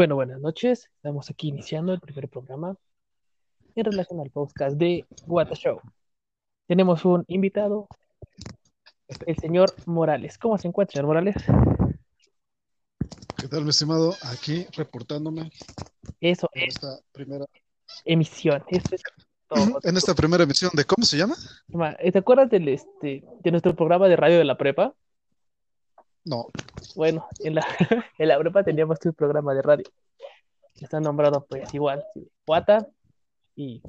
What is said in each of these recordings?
Bueno, buenas noches. Estamos aquí iniciando el primer programa en relación al podcast de What the Show. Tenemos un invitado, el señor Morales. ¿Cómo se encuentra, señor Morales? ¿Qué tal, mi estimado? Aquí reportándome Eso en es esta primera, emisión. Eso es todo. en esta primera emisión de ¿cómo se llama? Ma, ¿Te acuerdas del, este, de nuestro programa de radio de la prepa? No, Bueno, en la, en la prepa teníamos un programa de radio. que Está nombrado pues igual, Guata y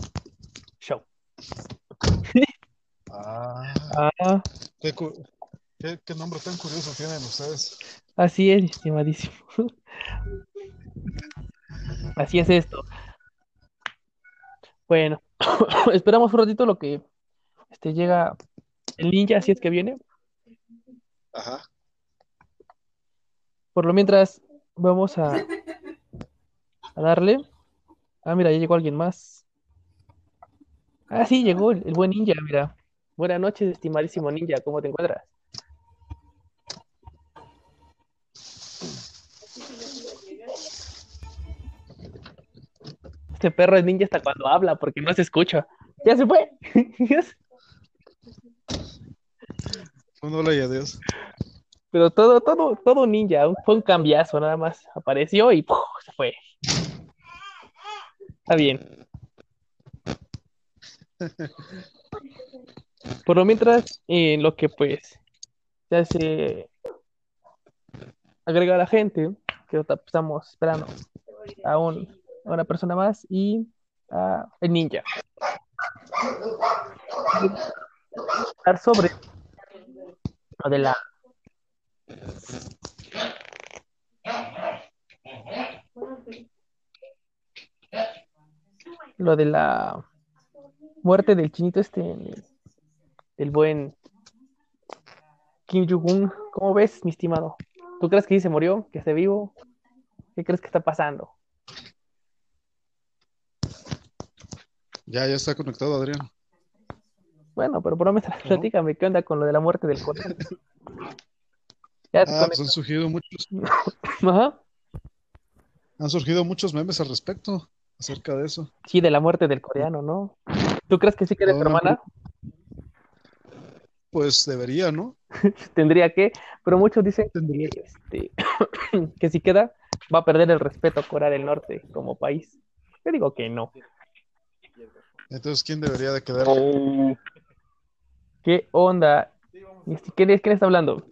Show. Ah, Ah, qué- qué nombre tan curioso tienen ustedes. así es, estimadísimo. Así es esto. Bueno, esperamos un ratito lo que este, llega el ninja, si es que viene. Ajá. Por lo mientras, vamos a, a darle. Ah, mira, ya llegó alguien más. Ah, sí, llegó el, buen ninja, mira. Buenas noches, estimadísimo ninja, ¿cómo te encuentras? Este perro es ninja hasta cuando habla, porque no se escucha. Ya se fue. Un hola y adiós. Pero todo, todo, todo ninja, fue un cambiazo, nada más. Apareció y se fue. Está bien. Por lo mientras, en lo que pues se hace agrega a la gente, que otra- estamos esperando a, un, una persona más y a el ninja. Hablar sobre lo de la lo de la muerte del chinito este, el- del buen Kim Jong-un. ¿Cómo ves, mi estimado? ¿Tú crees que sí se murió? ¿Que esté vivo? ¿Qué crees que está pasando? Ya, ya está conectado, Adrián. Bueno, pero por lo menos platícame, ¿qué onda con lo de la muerte del coreano? Ya Ah, pues han surgido muchos. Ajá. han surgido muchos memes al respecto acerca de eso. Sí, de la muerte del coreano, ¿no? ¿Tú crees que sí queda tu No, no, hermana? Pues debería, ¿no? Tendría que, pero muchos dicen que, este, que si queda, va a perder el respeto a Corea del Norte como país. Yo digo que no. Entonces, ¿quién debería de quedar? ¿Qué onda? ¿Quién, es- quién está hablando?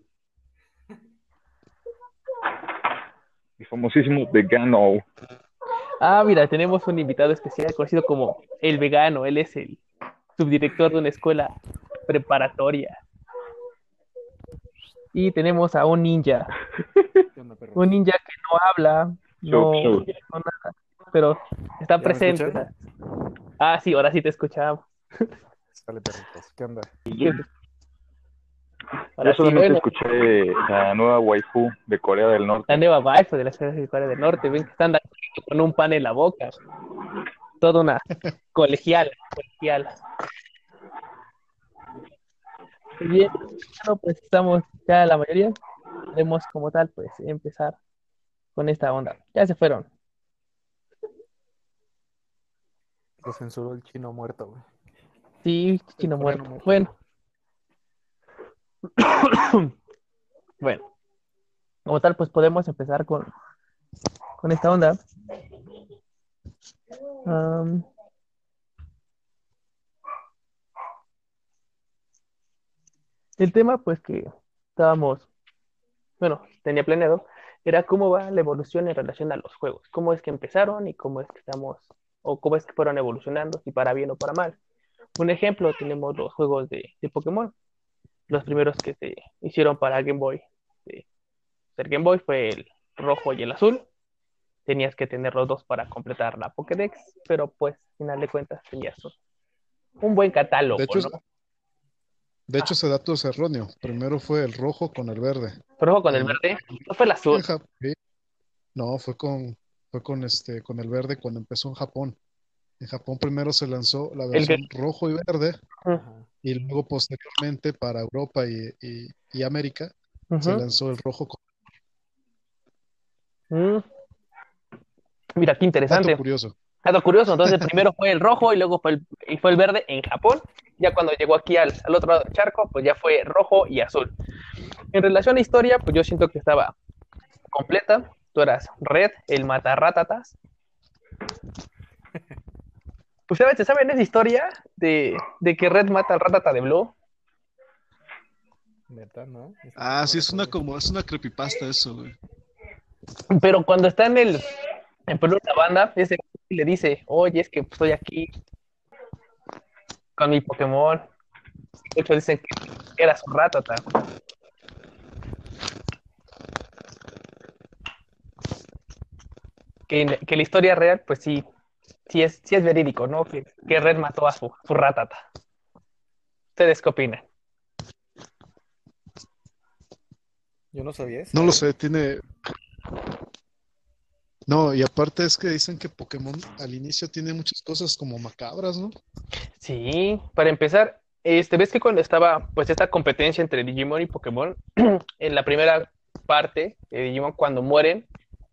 El famosísimo vegano. Ah, mira, tenemos un invitado especial conocido como el vegano. Él es el subdirector de una escuela preparatoria. Y tenemos a un ninja. Un ninja que no habla, no, nada, pero está presente. Ah, sí, ahora sí te escuchamos. Sale perritos, ¿qué onda? Ahora Yo sí, solamente bueno, escuché la nueva waifu de Corea del Norte. la nueva wife de la ciudad de Corea del Norte. Ven que están con un pan en la boca. Toda una colegial, colegial. Bien, bueno, pues estamos ya la mayoría. Podemos como tal, pues empezar con esta onda. Ya se fueron. Lo censuró el chino muerto, güey. Sí, chino muerto. Bueno. Bueno. Como tal, pues podemos empezar con, con esta onda. El tema, pues que estábamos, bueno, tenía planeado, era cómo va la evolución en relación a los juegos. Cómo es que empezaron y cómo es que estamos, o cómo es que fueron evolucionando, si para bien o para mal. Un ejemplo, tenemos los juegos de, de Pokémon. Los primeros que se hicieron para Game Boy. El Game Boy fue el rojo y el azul. Tenías que tener los dos para completar la Pokédex, pero pues, al final de cuentas, tenías un buen catálogo, De hecho, ¿no? de hecho, ese dato es erróneo. Primero fue el rojo con el verde. Rojo con el en- verde, no fue el azul. No, fue con, fue con este, con el verde cuando empezó en Japón. En Japón primero se lanzó la versión rojo y verde, y luego posteriormente para Europa y, y- y América se lanzó el rojo con Mm. Mira, qué interesante. Dato curioso. Dato curioso, entonces primero fue el rojo y luego fue el, y fue el verde en Japón. Ya cuando llegó aquí al, al otro lado del charco, pues ya fue rojo y azul. En relación a la historia, pues yo siento que estaba completa. Tú eras Red, el matarratatas. ¿Ustedes ¿se saben esa historia de, de que Red mata al ratata de Blue? Neta, ¿no? Eso Ah, sí, es una como, es una creepypasta eso, güey. Pero cuando está en el en Perú la banda, ese le dice, oye, es que estoy aquí con mi Pokémon. Muchos dicen que era su ratata. Que, que la historia real, pues sí, sí es, sí es verídico, ¿no? Que, que Red mató a su, su ratata. ¿Ustedes qué opinan? Yo no sabía eso. No lo sé, tiene. No, y aparte es que dicen que Pokémon al inicio tiene muchas cosas como macabras, ¿no? Sí, para empezar, este, ves que cuando estaba pues esta competencia entre Digimon y Pokémon, en la primera parte de Digimon, cuando mueren,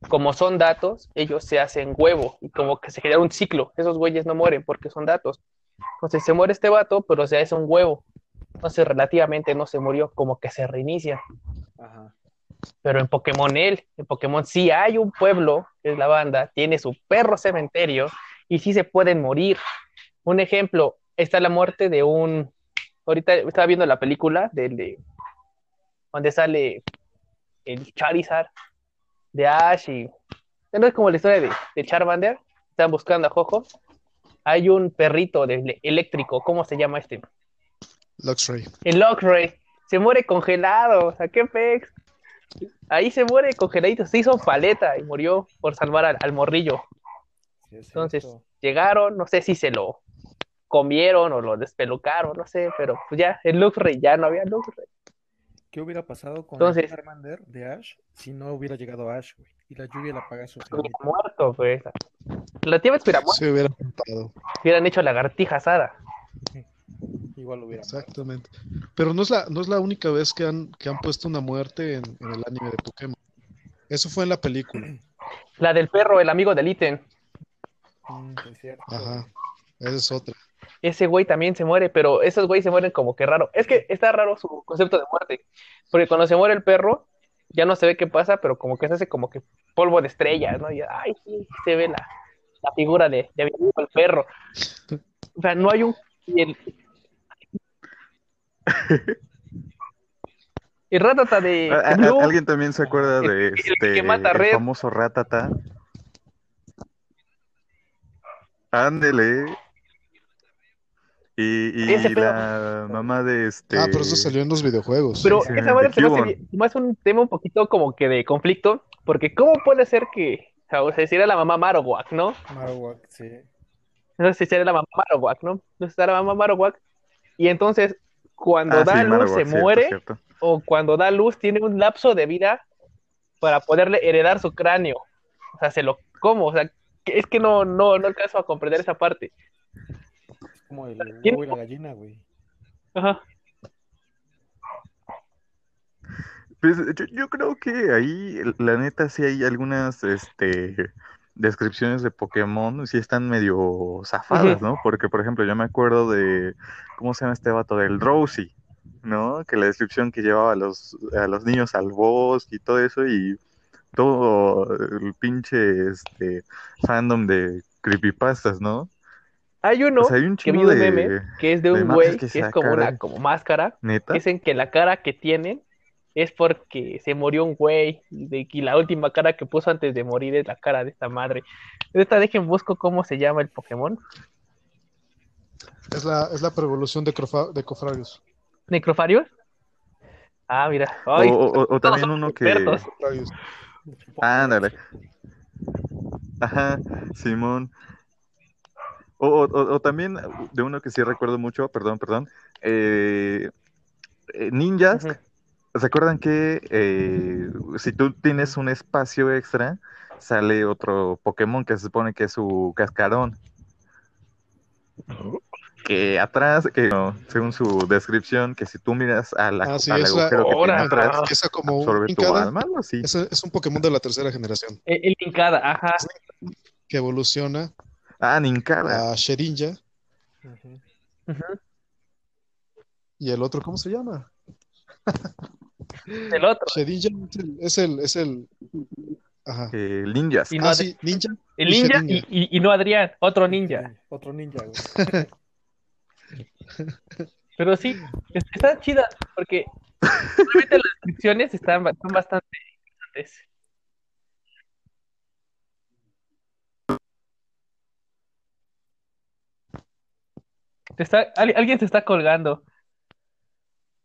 como son datos, ellos se hacen huevo y como que se genera un ciclo. Esos güeyes no mueren porque son datos. Entonces se muere este vato, pero se hace un huevo. Entonces relativamente no se murió, como que se reinicia. Ajá. Pero en Pokémon él, en Pokémon sí hay un pueblo, que es la banda, tiene su perro cementerio y sí se pueden morir. Un ejemplo, está la muerte de un... Ahorita estaba viendo la película del de, donde sale el Charizard de Ash y... ¿No es como la historia de, de Charmander? Están buscando a Jojo. Hay un perrito de, eléctrico, ¿cómo se llama este? Luxray. El Lockray. Se muere congelado. O sea, qué pex. Ahí se muere congeladito. Se hizo paleta y murió por salvar al, al morrillo. Sí, Entonces, cierto. llegaron, no sé si se lo comieron o lo despelucaron, no sé, pero pues ya, el Luxray ya no había Luxray. ¿Qué hubiera pasado con Entonces- el Charmander de Ash si no hubiera llegado Ash, güey? Y la lluvia la apaga su Hubiera muerto, pues. La tía hubiera muerto. Se hubiera contado. Hubieran hecho lagartija asada. Igual hubiera muerto. Exactamente. Pero no es la, no es la única vez que han, que han puesto una muerte en, en el anime de Pokémon. Eso fue en la película. La del perro, el amigo del ítem. Mm, es cierto. Ajá. Esa es otra. Ese güey también se muere, pero esos güeyes se mueren como que raro. Es que está raro su concepto de muerte, porque cuando se muere el perro, ya no se ve qué pasa, pero como que se hace como que polvo de estrellas, ¿no? Y ay, sí, se ve la, la figura de, de el perro. O sea, no hay un... Y el, y Ratata de, ¿A- de a- Blue, ¿Alguien también se acuerda de el este que mata a el Red. famoso Ratata? Ándele. Y, y Ese pedo. la mamá de este. Ah, pero eso salió en los videojuegos. Pero Sí, esa madre se me hace más un tema un poquito como que de conflicto, porque ¿cómo puede ser que, o sea, si era la mamá Marowak, ¿no? Marowak, sí. No sé si era la mamá Marowak, ¿no? No sé si era la mamá Marowak. Y entonces, cuando Ah, da sí, luz, Marowak, se cierto, muere, cierto. o cuando da luz, tiene un lapso de vida para poderle heredar su cráneo. O sea, se lo como, o sea, es que no, no, no alcanzo a comprender esa parte. Como el ¿Quién- huevo y la gallina, güey. Ajá. Pues yo, yo creo que ahí, la neta, sí hay algunas este, descripciones de Pokémon, sí están medio zafadas, ¿no? Porque, por ejemplo, yo me acuerdo de, ¿cómo se llama este vato? Del Drowsy, ¿no? Que la descripción que llevaba a los, a los niños al bosque y todo eso, y todo el pinche este, fandom de creepypastas, ¿no? Hay uno O sea, hay un que vi un de... meme que es de un güey que que es como una como máscara. ¿Neta? Dicen que la cara que tienen es porque se murió un güey y, de- y la última cara que puso antes de morir es la cara de esta madre. Esta dejen busco cómo se llama el Pokémon. Es la, es la prevolución de, Crofa- de Cofrarius. ¿Necrofarius? Ah, mira. O, Ay, o- o- también uno que... expertos. Ándale. Ajá, Simón. O, o- o- o también de uno que sí recuerdo mucho, perdón, perdón. eh, eh, ninjas. ¿se acuerdan que eh, si tú tienes un espacio extra, sale otro Pokémon que se supone que es su cascarón? Que atrás, que no, según su descripción, que si tú miras a la, Ah, sí, al es la- agujero que tiene Ahora, atrás, ah. Empieza como un absorbe tu Pincada. alma, es un Pokémon de la tercera generación. El, el Linkada, ajá. que evoluciona Ah, Ninkara. a Sherinja. Ujú. Ujú. Y el otro, ¿cómo se llama? El otro. Sherinja es el, es el, es el- ajá. eh, ninjas. Y no Ah, sí, Ninja. El ninja y, y- y no Adrián, otro ninja. Otro ninja, güey. Pero sí, es- está chida porque realmente las descripciones están, son bastante interesantes. Te está, al- alguien se está colgando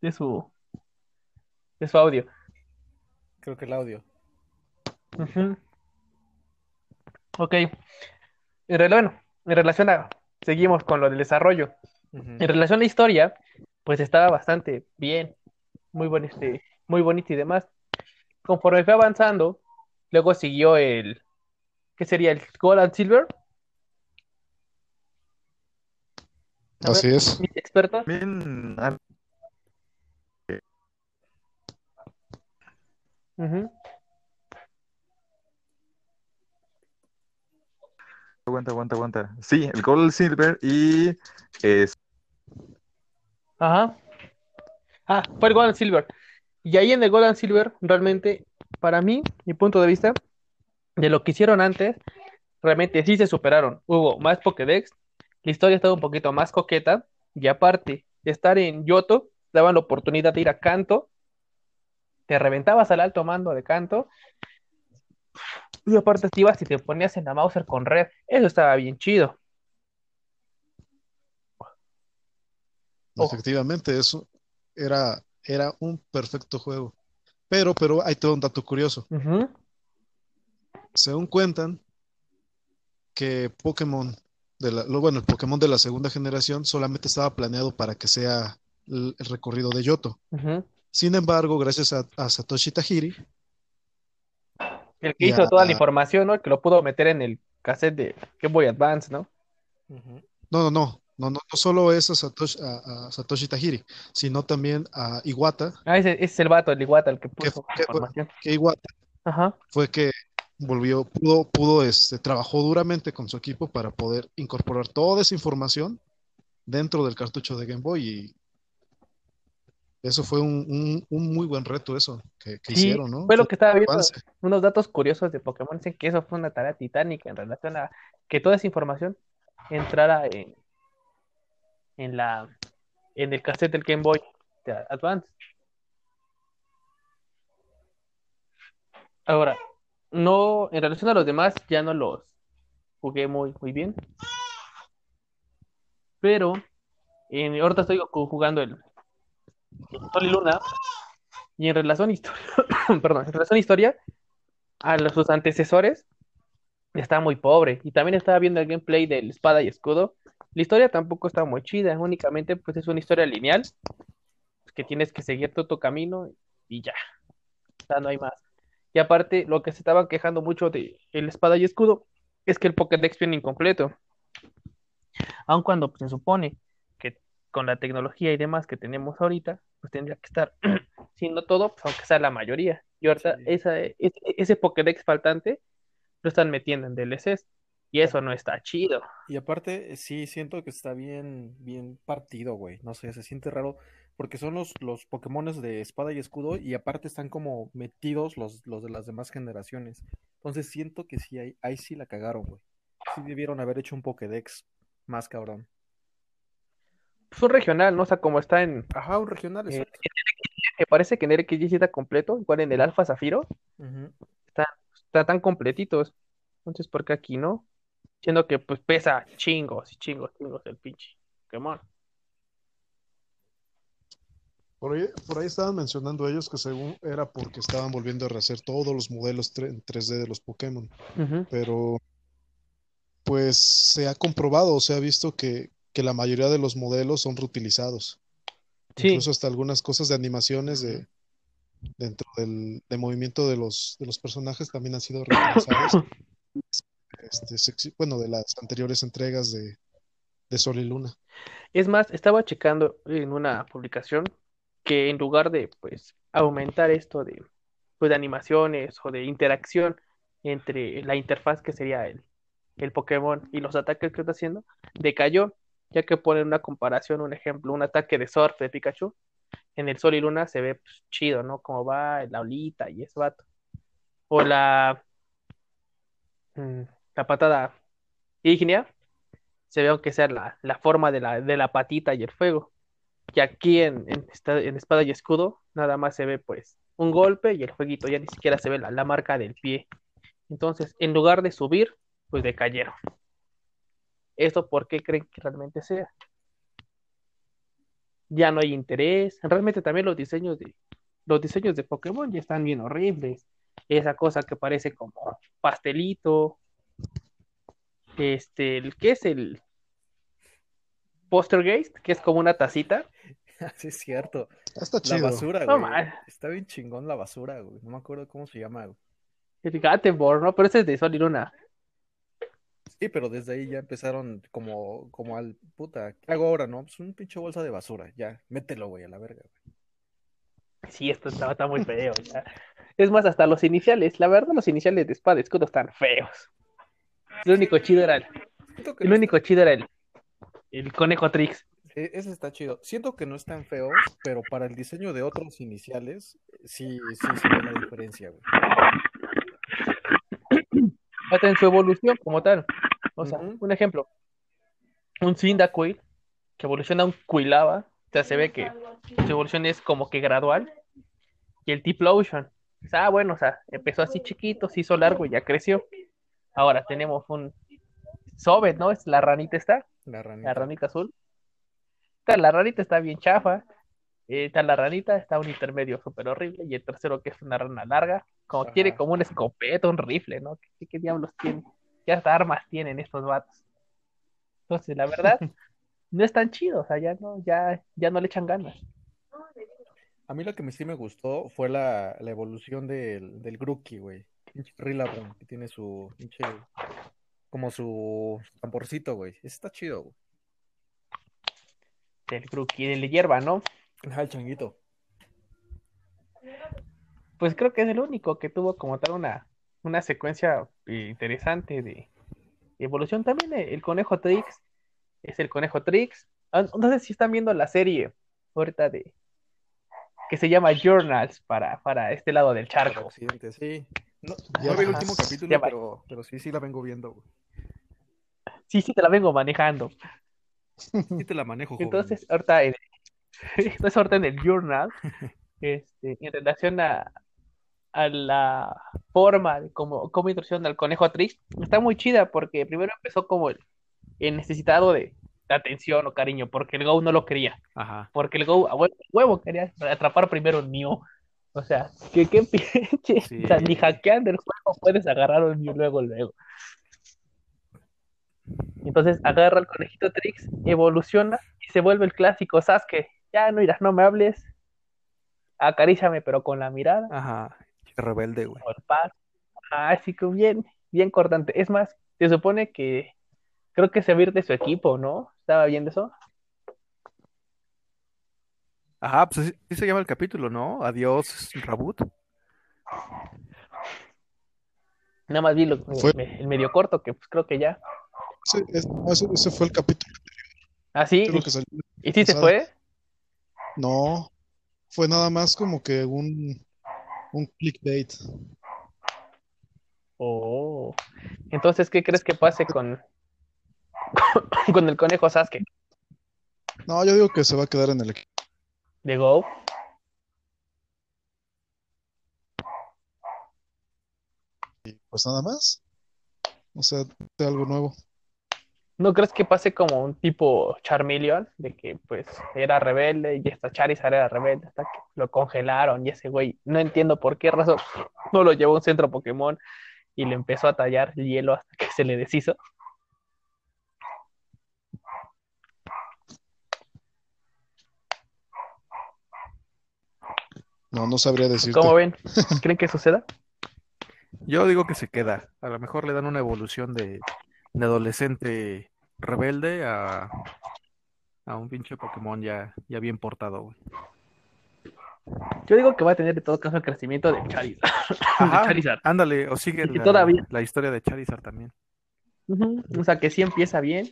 de su, de su audio. Creo que el audio. Ujú. Ok. En rela- bueno, en relación a, seguimos con lo del desarrollo. En relación a la historia, pues estaba bastante bien, muy buen, este, muy bonito y demás. Conforme fue avanzando, luego siguió el, ¿qué sería? El Gold and Silver. A Así ver, es. expertos. Ujú. aguanta, aguanta, aguanta. Sí, el Gold Silver y es Ajá. Ah, fue el Gold and Silver. Y ahí en el Gold and Silver, realmente, para mí, mi punto de vista, de lo que hicieron antes, realmente sí se superaron. Hubo más Pokédex, la historia estaba un poquito más coqueta, y aparte de estar en Yoto, daban la oportunidad de ir a Kanto, te reventabas al alto mando de Kanto, y aparte te ibas y te ponías en la Mauser con red. Eso estaba bien chido. Oh. Efectivamente, eso era, era un perfecto juego. Pero, pero hay todo un dato curioso. Según cuentan, que Pokémon de la, lo- bueno, el Pokémon de la segunda generación solamente estaba planeado para que sea el, el recorrido de Yoto. Sin embargo, gracias a, a Satoshi Tajiri, El que hizo toda la información, ¿no? El que lo pudo meter en el cassette de Game Boy Advance, ¿no? No, no, no, no, no, no solo es a Satoshi, a- a Satoshi Tajiri, sino también a Iwata, Ah, ese, ese es el vato, el Iguata, el que ¿Qué- puso qué- información. que Iwata Ajá. fue que volvió, pudo, pudo, este, trabajó duramente con su equipo para poder incorporar toda esa información dentro del cartucho de Game Boy y eso fue un, un- un muy buen reto eso que, que Sí, hicieron, ¿no? fue lo que estaba viendo, unos datos curiosos de Pokémon, dicen que eso fue una tarea titánica en relación a que toda esa información entrara en, en la, en el cassette del Game Boy Advance. Ahora, no, en relación a los demás, ya no los jugué muy, muy bien. Pero en, ahorita estoy ju- jugando el, el Sol y Luna. Y en relación a historia, perdón, en relación historia, a los, sus antecesores, está muy pobre. Y también estaba viendo el gameplay del Espada y Escudo. La historia tampoco está muy chida, únicamente pues es una historia lineal, que tienes que seguir todo tu camino y ya. O sea, no hay más. Y aparte, lo que se estaban quejando mucho de el Espada y Escudo es que el Pokédex viene incompleto. Aun cuando pues, se supone que con la tecnología y demás que tenemos ahorita, pues tendría que estar siendo todo, pues, aunque sea la mayoría. Y ahorita Sí. esa, ese, ese Pokédex faltante lo están metiendo en DLCs. Y eso no está chido. Y aparte, sí, siento que está bien, bien partido, güey. No sé, se siente raro. Porque son los, los Pokémones de espada y escudo. Y aparte están como metidos los, los de las demás generaciones. Entonces siento que sí, ahí, ahí sí la cagaron, güey. Sí debieron haber hecho un Pokédex más cabrón. Pues un regional, ¿no? O sea, como está en. Ajá, un regional, eh, exacto. me parece que en sí está completo, igual en el Alfa Zafiro, Ujú. está tan completitos. Entonces, ¿por qué aquí no? Siendo que pues pesa chingos y chingos, chingos el pinche Pokémon. Por ahí, por ahí estaban mencionando ellos que según era porque estaban volviendo a rehacer todos los modelos en 3D de los Pokémon, pero pues se ha comprobado, se ha visto que, que la mayoría de los modelos son reutilizados. Sí. Incluso hasta algunas cosas de animaciones de dentro del de movimiento de los de los personajes también han sido reutilizados. Este, bueno, de las anteriores entregas de, de Sol y Luna. Es más, estaba checando en una publicación que en lugar de pues aumentar esto de pues de animaciones o de interacción entre la interfaz que sería el, el Pokémon y los ataques que está haciendo, decayó, ya que ponen una comparación, un ejemplo, un ataque de surf de Pikachu, en el Sol y Luna se ve pues, chido, ¿no? Como va la olita y ese vato. O la, mm, la patada ígnea, se ve aunque sea la, la forma de la, de la patita y el fuego. Y aquí en, en, espada y escudo, nada más se ve pues un golpe y el fueguito, ya ni siquiera se ve la, la marca del pie. Entonces, en lugar de subir, pues decayeron. ¿Esto por qué creen que realmente sea? Ya no hay interés. Realmente también los diseños de los diseños de Pokémon ya están bien horribles. Esa cosa que parece como pastelito. Este, ¿qué es el Postergeist? Que es como una tacita. Sí, es cierto. Está La chido. basura, No, güey. man. Está bien chingón la basura, güey. No me acuerdo cómo se llama, güey. El Gattenborg, ¿no? Pero ese es de Sol y Luna. Sí, pero desde ahí ya empezaron como, como al puta. ¿Qué hago ahora, no? Pues un pinche bolsa de basura. Ya, mételo, güey, a la verga, güey. Sí, esto está, está muy feo. ya. Es más, hasta los iniciales. La verdad, los iniciales de Espada y Escudo están feos. El único chido era el, el único chido era el, el conejo Trix. E- Ese está chido. Siento que no es tan feo, pero para el diseño de otros iniciales, sí, sí se ve la diferencia, güey. Hasta en su evolución como tal. O sea, un ejemplo. Un Cyndaquil que evoluciona a un Quilava. O sea, se ve que su evolución es como que gradual. Y el Tiplosion. O sea, ah, bueno, o sea, empezó así chiquito, se hizo largo y ya creció. Ahora tenemos un Sobet, ¿no? Es la ranita esta. La ranita azul. Esta, la ranita está bien chafa. Eh, Está la ranita, está un intermedio súper horrible. Y el tercero que es una rana larga. Como Ajá. quiere como un escopeta, un rifle, ¿no? ¿Qué, qué diablos tiene? ¿Qué hasta armas tienen estos vatos? Entonces, la verdad, no es tan chido. O sea, ya no, ya, ya no le echan ganas. A mí lo que sí me gustó fue la, la evolución del, del Grookey, güey. Pinche Rillaboom, que tiene su pinche. Como su tamborcito, güey. Está chido, güey. Del Grookey, del de hierba, ¿no? Ajá, el changuito. Pues creo que es el único que tuvo como tal una, una secuencia eh, interesante de evolución. También el, el conejo Trix es el conejo Trix. Ah, No sé si están viendo la serie ahorita de que se llama Journals para, para este lado del charco. sí. No, vi el último capítulo, pero, pero sí, sí la vengo viendo, güey. Sí, sí, te la vengo manejando. Sí te la manejo, joven. Entonces, ahorita en, entonces, ahorita en el Journal, este, en relación a, a la forma de cómo, cómo al conejo Trix, está muy chida porque primero empezó como el, el necesitado de, de atención o cariño, porque el Go no lo quería, Ajá. porque el Go a hue- huevo quería atrapar primero un Mew. O sea, que qué pinche, Sí. o sea, ni hackeando el juego puedes agarrar un Mew luego, luego. Entonces agarra al conejito Trix, evoluciona y se vuelve el clásico Sasuke. Ya no irás, no me hables, acaríciame pero con la mirada Ajá. Qué rebelde, güey. el. Así que bien, bien cortante. Es más, se supone que creo que se va a ir de su equipo, ¿no? ¿Estaba viendo eso? Ajá, pues así, así se llama el capítulo, ¿no? Adiós, Rabut. Nada más vi lo- Fue- me- el medio corto, que pues creo que ya. Ese, es- no, ese- ese fue el capítulo Ah, sí, creo y, que salió. y sí se fue. No, fue nada más como que un, un clickbait. Oh. Entonces, ¿qué crees que pase con, con el conejo Sasuke No, yo digo que se va a quedar en el equipo. de Go? Pues nada más. O sea, de algo nuevo. ¿No crees que pase como un tipo Charmeleon? De que pues era rebelde y esta Charizard era rebelde hasta que lo congelaron y ese güey, no entiendo por qué razón, no lo llevó a un centro Pokémon y le empezó a tallar hielo hasta que se le deshizo. No, no sabría decirte. ¿Cómo ven? ¿Creen que suceda? Yo digo que se queda. A lo mejor le dan una evolución de, de adolescente rebelde a, a un pinche Pokémon ya, ya bien portado, güey. Yo digo que va a tener de todo caso el crecimiento de Charizard. De Ajá, Charizard. ándale, o sigue la, todavía- la historia de Charizard también. O sea, que sí empieza bien,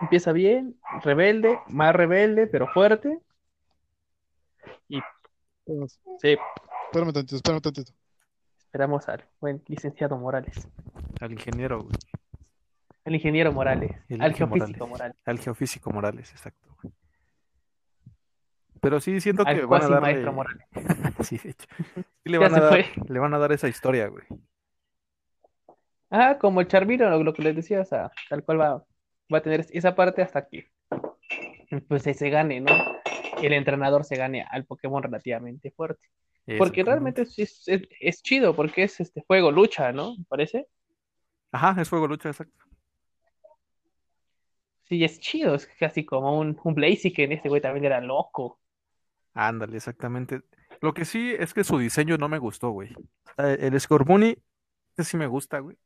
empieza bien, rebelde, más rebelde, pero fuerte. Y Espérame, sí, espérame tantito, espérame tantito. Esperamos al buen licenciado Morales, Al ingeniero, güey. al ingeniero Morales, El al geofísico Morales. Morales, Al geofísico Morales, exacto. güey. Pero sí siento que van a darle. maestro Morales. Sí, de hecho. Sí le van a dar, le van a dar esa historia, güey. Ah, como el Charmino, lo, lo que les decía, o sea, tal cual va, va a tener esa parte hasta que pues se gane, ¿no? El entrenador se gane al Pokémon relativamente fuerte. Porque realmente es, es, es- es chido, porque es este juego, lucha, ¿no? ¿Me parece? Ajá, es fuego lucha, exacto. Sí, es chido, es casi como un, un Blaziken, este güey también era loco. Ándale, exactamente. Lo que sí es que su diseño no me gustó, güey. Eh, El Scorbunny, ese sí me gusta, güey.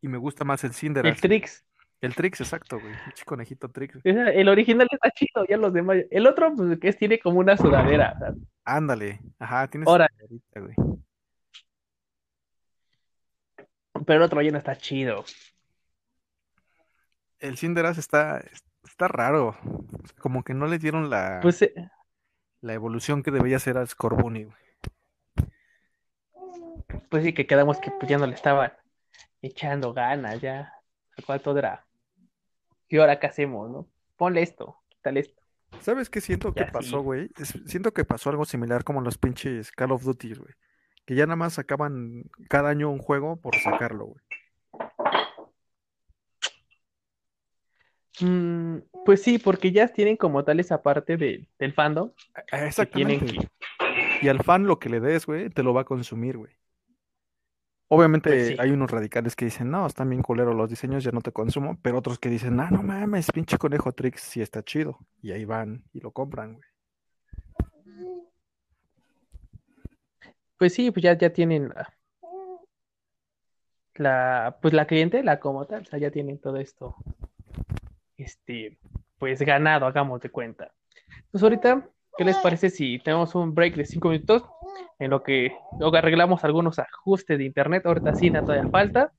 Y me gusta más el El Cinderace. Trix, El Trix, exacto, güey. El conejito Trix. el original está chido, ya los demás. El otro, pues, que es, tiene como una sudadera. sea, Ándale. Ajá, tienes Ahora. güey. pero el otro ya no está chido. El Cinderace está, está raro. Como que no le dieron la, Pues eh, la evolución que debería ser al Scorbunny, güey. pues sí que quedamos que pues, ya no le estaban echando ganas, ya. Al cual todo era. ¿Qué ahora qué hacemos, no? Ponle esto, quítale esto. ¿Sabes qué siento que Ya, pasó, güey? Siento que pasó algo similar como los pinches Call of Duty, güey. Que ya nada más sacaban cada año un juego por sacarlo, güey. Mm, pues sí, porque ya tienen como tal esa parte de- del fandom que tienen Exactamente. que. Y al fan lo que le des, güey, te lo va a consumir, güey. Obviamente Pues sí. hay unos radicales que dicen, no, están bien culeros los diseños, ya no te consumo, pero otros que dicen, ah, no mames, pinche conejo Trix, sí está chido. Y ahí van y lo compran, güey. Pues sí, pues ya, ya tienen la, la, pues la clientela como tal, o sea, ya tienen todo esto, este, pues ganado, hagamos de cuenta. Pues ahorita, ¿qué les parece si tenemos un break de cinco minutos en lo que arreglamos algunos ajustes de internet? Ahorita sí, nada todavía falta.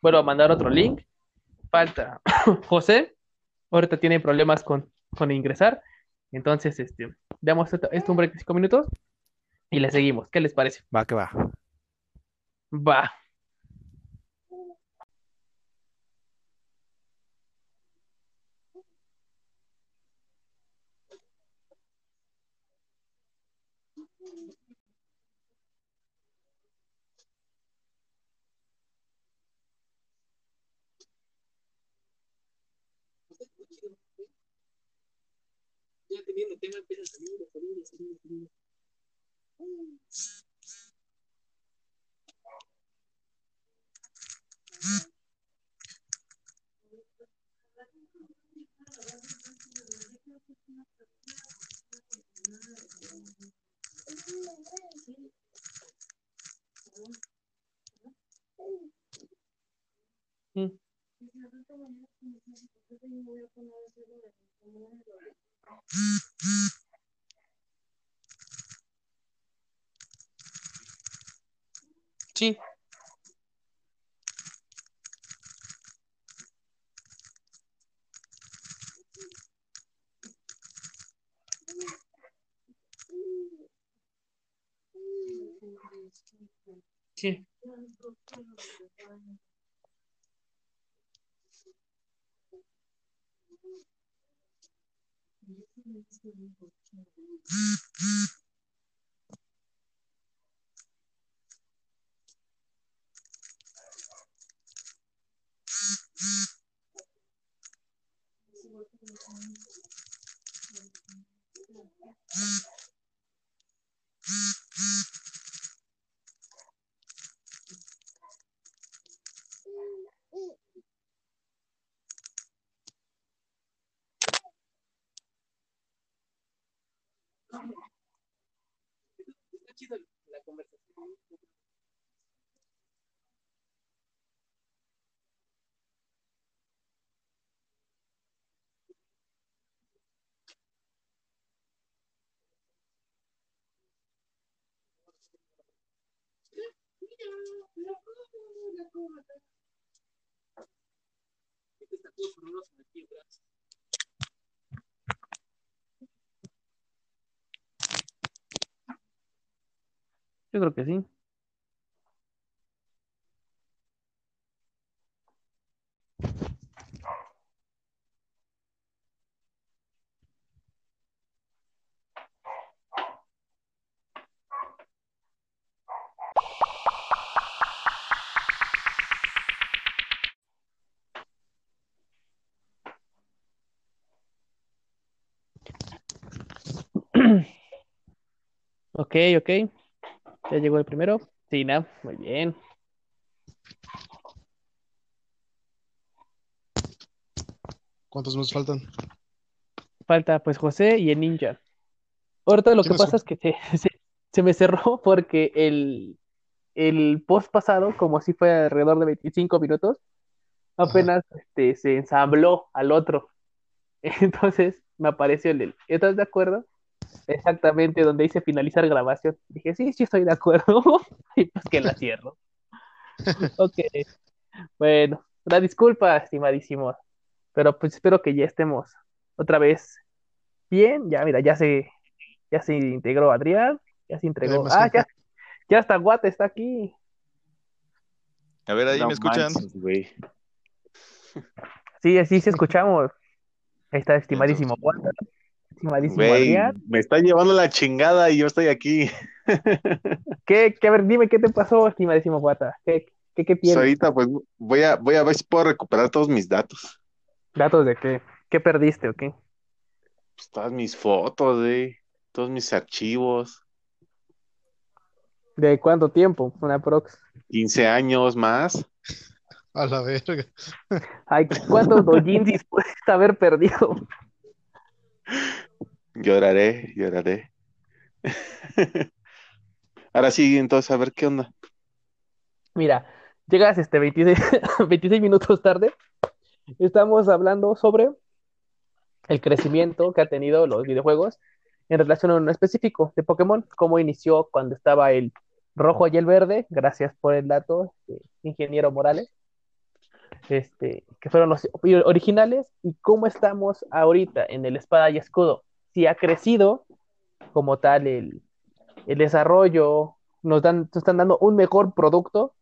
Vuelvo a mandar otro link. Falta José. Ahorita tiene problemas con, con ingresar. Entonces, este, damos esto, esto un break de cinco minutos y le seguimos. ¿Qué les parece? Va que va. Va. Teniendo tema empieza a salir, a salir, a salir, a salir. Mm. Sí. Sí. Está Yo creo que sí. Ok, ok. Ya llegó el primero. Sí, no, muy bien. ¿Cuántos nos faltan? Falta pues José y el ninja. Ahorita lo que ¿Quiénes pasa es que se, se- se me cerró porque el, el post pasado, como si fue alrededor de 25 minutos, apenas este, se ensambló al otro. Entonces me apareció el del, ¿estás de acuerdo? Exactamente donde dice finalizar grabación. Dije, sí, sí estoy de acuerdo. Y pues que la cierro. Ok. Bueno, una disculpa, estimadísimos. Pero pues espero que ya estemos otra vez bien. Ya, mira, ya se, ya se integró Adrián, ya se integró. Ah, ya, ya está Guate, está aquí. A ver, ahí No me escuchan. manches. Sí, sí, sí escuchamos. Ahí está, estimadísimo Guate, estimadísimo Adrián. me están llevando la chingada y yo estoy aquí. ¿Qué, qué, a ver, dime qué te pasó, estimadísimo Guata? ¿Qué, qué, qué Pues tienes? ahorita pues voy a, voy a ver si puedo recuperar todos mis datos. ¿Datos de qué? ¿Qué perdiste o qué? Pues todas mis fotos. Todos mis archivos. ¿De cuánto tiempo? Una prox. 15 años más. A la verga. Ay, ¿cuántos doujinsis puedes haber perdido? Lloraré, lloraré. Ahora sí, entonces a ver qué onda. Mira, llegas este 26, 26 minutos tarde. Estamos hablando sobre el crecimiento que ha tenido los videojuegos en relación a uno específico de Pokémon, cómo inició cuando estaba el rojo y el verde, gracias por el dato, este, ingeniero Morales, este, que fueron los originales, y cómo estamos ahorita en el espada y escudo. Si ha crecido como tal el, el desarrollo, nos, dan, nos están dando un mejor producto,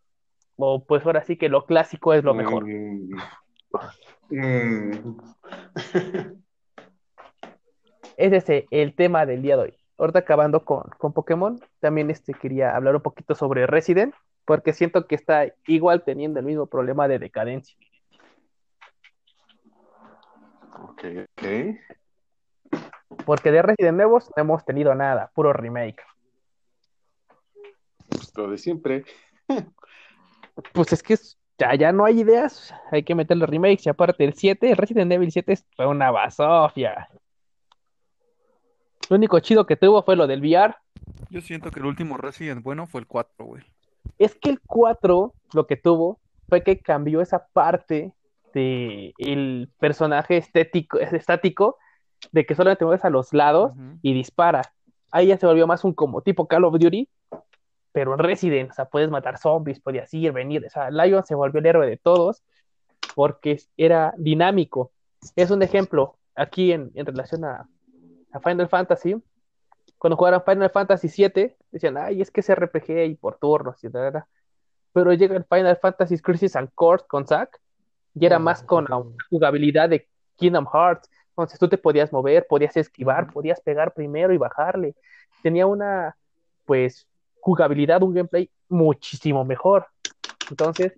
o pues ahora sí que lo clásico es lo mejor. Mm. Mm. Ese es el tema del día de hoy. Ahorita acabando con, con Pokémon, también este, quería hablar un poquito sobre Resident, porque siento que está igual teniendo el mismo problema de decadencia. Ok, ok. Porque de Resident nuevos no hemos tenido nada, puro remake. Lo de siempre. Pues es que ya, ya no hay ideas, hay que meterle remakes. Y aparte, el 7, el Resident Evil 7 fue una basofia. Lo único chido que tuvo fue lo del VR. Yo siento que el último Resident bueno fue el 4, güey. Es que el 4 lo que tuvo fue que cambió esa parte de el personaje estético, estático, de que solamente mueves a los lados y dispara. Ahí ya se volvió más un como tipo Call of Duty, pero en Resident, o sea, puedes matar zombies, podías ir, venir. O sea, Lion se volvió el héroe de todos porque era dinámico. Es un ejemplo aquí en, en relación a, a Final Fantasy. Cuando jugaron Final Fantasy VII, decían, ay, es que es RPG y por turnos y tal. Pero llega el Final Fantasy Crisis and Core con Zack y era más con la jugabilidad de Kingdom Hearts. Entonces tú te podías mover, podías esquivar, podías pegar primero y bajarle. Tenía una, pues, jugabilidad, un gameplay muchísimo mejor. Entonces,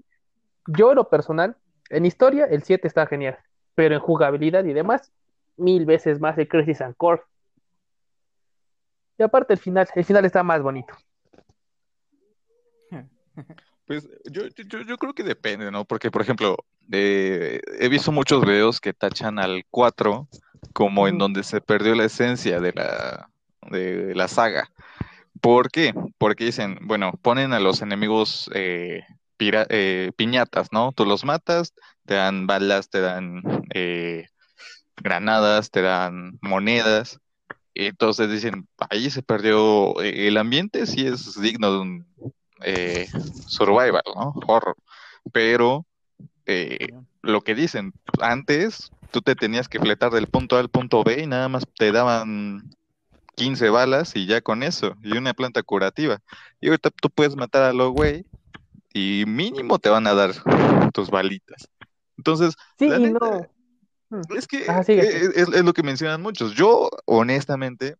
yo en lo personal, en historia, el 7 está genial, pero en jugabilidad y demás, mil veces más el Crisis and Core. Y aparte el final, el final está más bonito. Pues yo, yo, yo creo que depende, ¿no? Porque, por ejemplo, eh, he visto muchos videos que tachan al 4 como en donde se perdió la esencia de la, de la saga. ¿Por qué? Porque dicen, bueno, ponen a los enemigos eh, pira- eh, piñatas, ¿no? Tú los matas, te dan balas, te dan granadas, te dan monedas. Entonces dicen, ahí se perdió el ambiente, sí es digno de un survival, ¿no? Horror. pero eh, lo que dicen, antes tú te tenías que fletar del punto A al punto B y nada más te daban 15 balas y ya con eso, y una planta curativa. Y ahorita tú puedes matar a los güey y mínimo te van a dar tus balitas. Entonces, Sí, la y neta, no. Mm. es que Ajá, sigue. es, es- es lo que mencionan muchos. Yo, honestamente,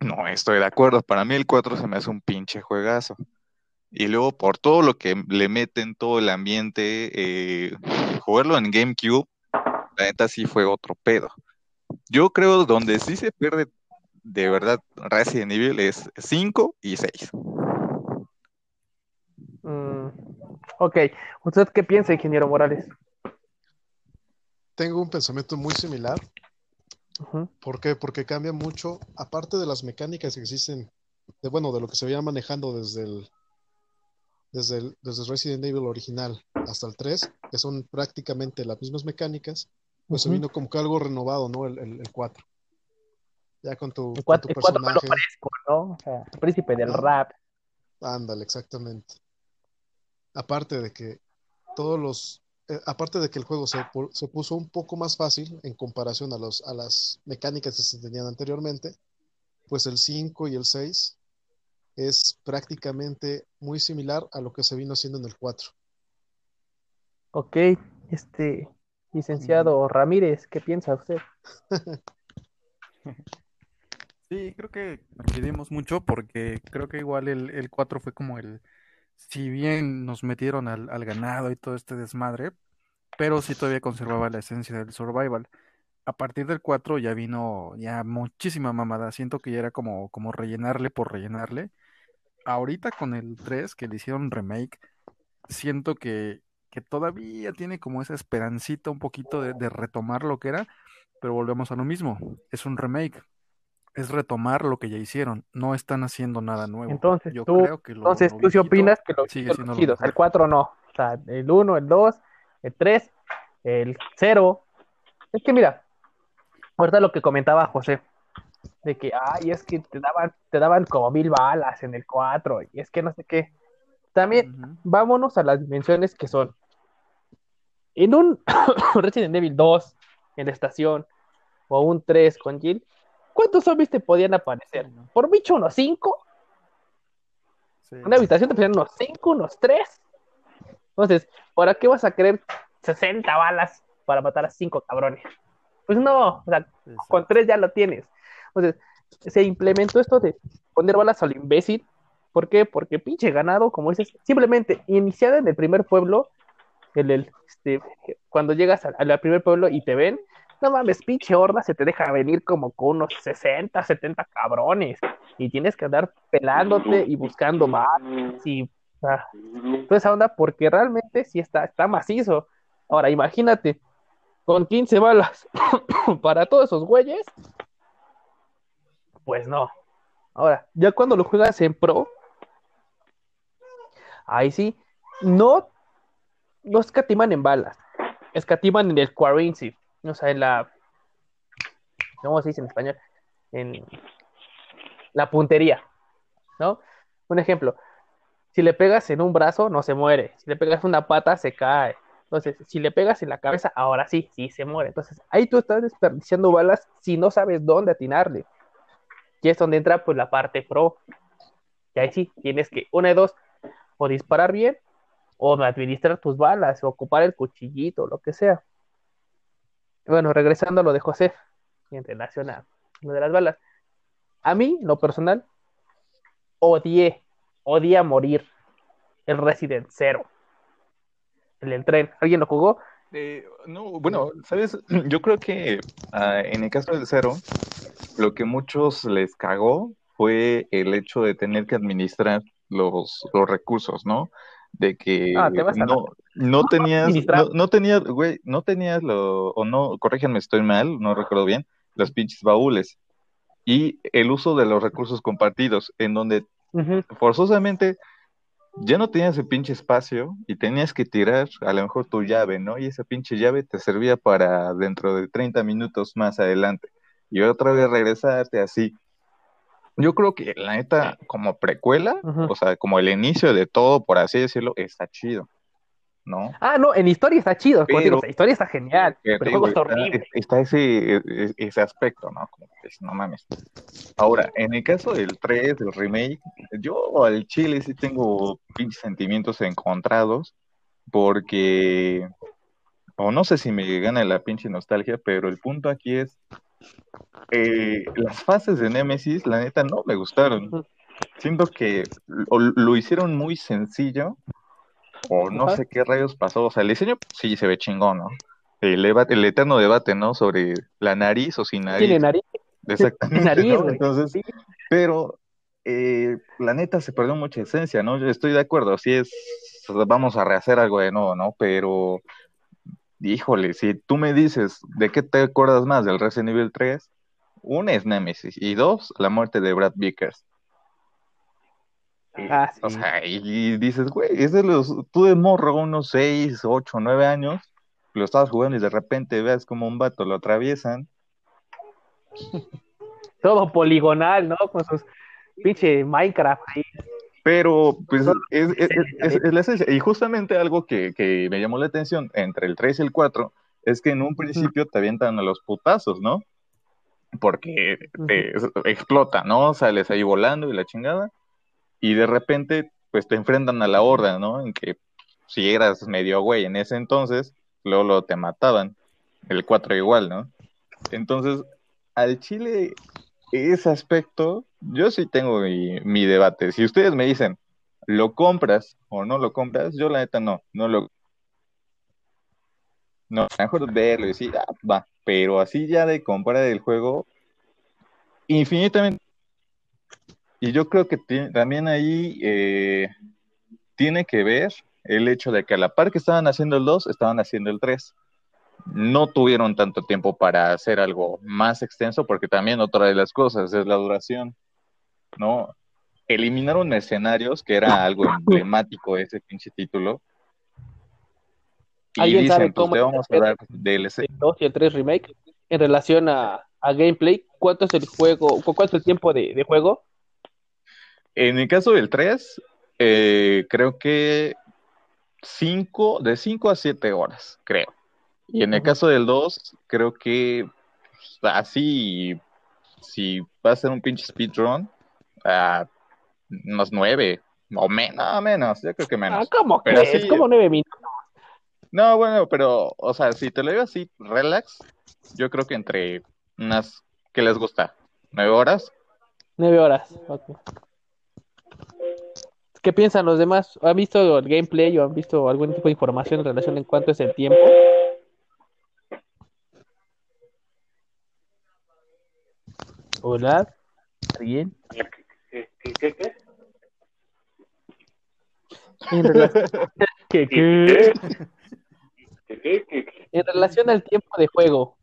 no estoy de acuerdo. Para mí el 4 se me hace un pinche juegazo. Y luego por todo lo que le meten, todo el ambiente, eh, jugarlo en GameCube, la neta sí fue otro pedo. Yo creo donde sí se pierde de verdad Resident Evil es 5 y 6. Mm, ok. ¿Usted qué piensa, ingeniero Morales? Tengo un pensamiento muy similar. ¿Por qué? Porque cambia mucho, aparte de las mecánicas que existen, de, bueno, de lo que se veía manejando desde el, desde el, desde Resident Evil original hasta el 3, que son prácticamente las mismas mecánicas, pues se Ujú. vino como que algo renovado, ¿no? El, el, el 4. Ya con tu, El con cuatro, tu el personaje. fresco, ¿no? O sea, el príncipe del Ajá. rap. Ándale, exactamente. Aparte de que todos los, eh, aparte de que el juego se, se puso un poco más fácil en comparación a los, a las mecánicas que se tenían anteriormente, pues el 5 y el 6 es prácticamente muy similar a lo que se vino haciendo en el 4. Ok, este, licenciado Ramírez, ¿qué piensa usted? Sí, creo que coincidimos mucho porque creo que igual el, el 4 fue como el, si bien nos metieron al, al ganado y todo este desmadre, pero sí todavía conservaba la esencia del survival. A partir del 4 ya vino ya muchísima mamada, siento que ya era como, como rellenarle por rellenarle. Ahorita con el 3 que le hicieron remake, siento que, que todavía tiene como esa esperancita un poquito de, de retomar lo que era, pero volvemos a lo mismo, es un remake es retomar lo que ya hicieron. No están haciendo nada nuevo. Entonces, Yo tú- creo que lo, Entonces, lo ¿tú sí opinas que los sigue siendo lo el 4 no? O sea, el 1, el 2, el 3, el 0. Es que mira, ahorita lo que comentaba José, de que, ay, es que te daban, te daban como mil balas en el 4, y es que no sé qué. También, Ujú. vámonos a las dimensiones que son. En un Resident Evil 2, en la estación, o un 3 con Jill, ¿cuántos zombies te podían aparecer? Por bicho, unos 5. Sí. Una habitación te ponían unos 5, unos 3. Entonces, ¿para qué vas a querer 60 balas para matar a 5 cabrones? Pues no, o sea, Exacto. con 3 ya lo tienes. Entonces, se implementó esto de poner balas al imbécil. ¿Por qué? Porque pinche ganado, como dices, simplemente iniciada en el primer pueblo, el, el, este, cuando llegas al, primer pueblo y te ven, no mames, pinche horda se te deja venir como con unos 60, 70 cabrones y tienes que andar pelándote y buscando más y sea, toda esa onda porque realmente sí está, está macizo. Ahora, imagínate, con 15 balas para todos esos güeyes, pues no. Ahora, ya cuando lo juegas en pro, ahí sí, no, no escatiman en balas, escatiman en el currency, o sea, en la, ¿cómo se dice en español? En la puntería, ¿no? Un ejemplo, si le pegas en un brazo, no se muere, si le pegas en una pata, se cae. Entonces, si le pegas en la cabeza, ahora sí, sí se muere. Entonces, ahí tú estás desperdiciando balas si no sabes dónde atinarle. Y es donde entra pues la parte pro. Y ahí sí, tienes que, una de dos, o disparar bien, o administrar tus balas, o ocupar el cuchillito, lo que sea. Bueno, regresando a lo de José, en relación a lo de las balas. A mí, lo personal, odié, odié a morir el Resident Zero. El del tren. ¿Alguien lo jugó? Eh, no, bueno, sabes, yo creo que ah, en el caso del cero, lo que muchos les cagó fue el hecho de tener que administrar los, los recursos, ¿no? De que Ah, te vas a la- no, no tenías, no, no tenías, güey, no tenías lo, o no, corríjanme, estoy mal, no recuerdo bien, los pinches baúles. Y el uso de los recursos compartidos, en donde forzosamente ya no tenías el pinche espacio y tenías que tirar a lo mejor tu llave, ¿no? Y esa pinche llave te servía para dentro de 30 minutos más adelante. Y otra vez regresarte así. Yo creo que la neta, como precuela, o sea, como el inicio de todo, por así decirlo, está chido. ¿No? Ah, no, en historia está chido, Pero- digo, sea, historia está genial, pero el juego está horrible. está ese, e- ese aspecto, ¿no? Como que dices, no mames. Ahora, en el caso del 3, del remake, yo al chile sí tengo pinches sentimientos encontrados, porque, o no sé si me gana la pinche nostalgia, pero el punto aquí es, eh, las fases de Nemesis, la neta, no me gustaron. Siento que lo, lo hicieron muy sencillo, o no Ajá. sé qué rayos pasó. O sea, el diseño sí se ve chingón, ¿no? El, el eterno debate, ¿no? Sobre la nariz o sin nariz. Tiene nariz, Exactamente, nariz, ¿no? güey. Entonces, Sí. pero eh, la neta se perdió mucha esencia, ¿no? Yo estoy de acuerdo, así es, vamos a rehacer algo de nuevo, ¿no? Pero, híjole, si tú me dices de qué te acuerdas más del Resident Evil 3, una es Nemesis y dos, la muerte de Brad Vickers. Ah, sí. O sea, y dices, güey, es de los, tú de morro, unos 6, 8, 9 años, lo estabas jugando y de repente veas como un vato lo atraviesan. todo poligonal, ¿no? Con sus pinche Minecraft ahí. Pero, pues, es, es- es- es la esencia. Y justamente algo que, que me llamó la atención entre el 3 y el 4 es que en un principio te avientan a los putazos, ¿no? Porque te explota, ¿no? Sales ahí volando y la chingada. Y de repente, pues te enfrentan a la horda, ¿no? En que si eras medio güey en ese entonces, luego, luego te mataban. El 4 igual, ¿no? Entonces, al Chile, ese aspecto, yo sí tengo mi, mi debate. Si ustedes me dicen, ¿lo compras o no lo compras? Yo la neta no, no lo... No, mejor verlo y decir, ah, va, pero así ya de comprar el juego, infinitamente. Y yo creo que también ahí eh, tiene que ver el hecho de que a la par que estaban haciendo el 2, estaban haciendo el 3 no tuvieron tanto tiempo para hacer algo más extenso, porque también otra de las cosas es la duración, ¿no? Eliminaron escenarios, que era algo emblemático ese pinche título. Y ¿Alguien dicen, sabe pues cómo te es vamos a el- dar DLC. el 2 y el 3 remake en relación a, a gameplay. ¿Cuánto es el juego? cu- ¿Cuánto es el tiempo de, de juego? En el caso del 3, eh, creo que cinco, de 5 a 7 horas, creo. Y en el caso del 2, creo que pues, así, si va a ser un pinche speedrun, a unos 9 o menos, menos, yo creo que Ah, menos. ¿cómo Pero crees? sí. Como nueve minutos. No, bueno, pero, o sea, si te lo digo así, relax, yo creo que entre unas, ¿qué les gusta? ¿9 horas? Nueve horas. ok. ¿Qué piensan los demás? ¿Han visto el gameplay o han visto algún tipo de información en relación en cuánto es el tiempo? Hola, ¿alguien? ¿Qué, qué, qué, qué? En relación, ¿Qué, qué? ¿Qué? ¿Qué, qué, qué, qué? En relación al tiempo de juego.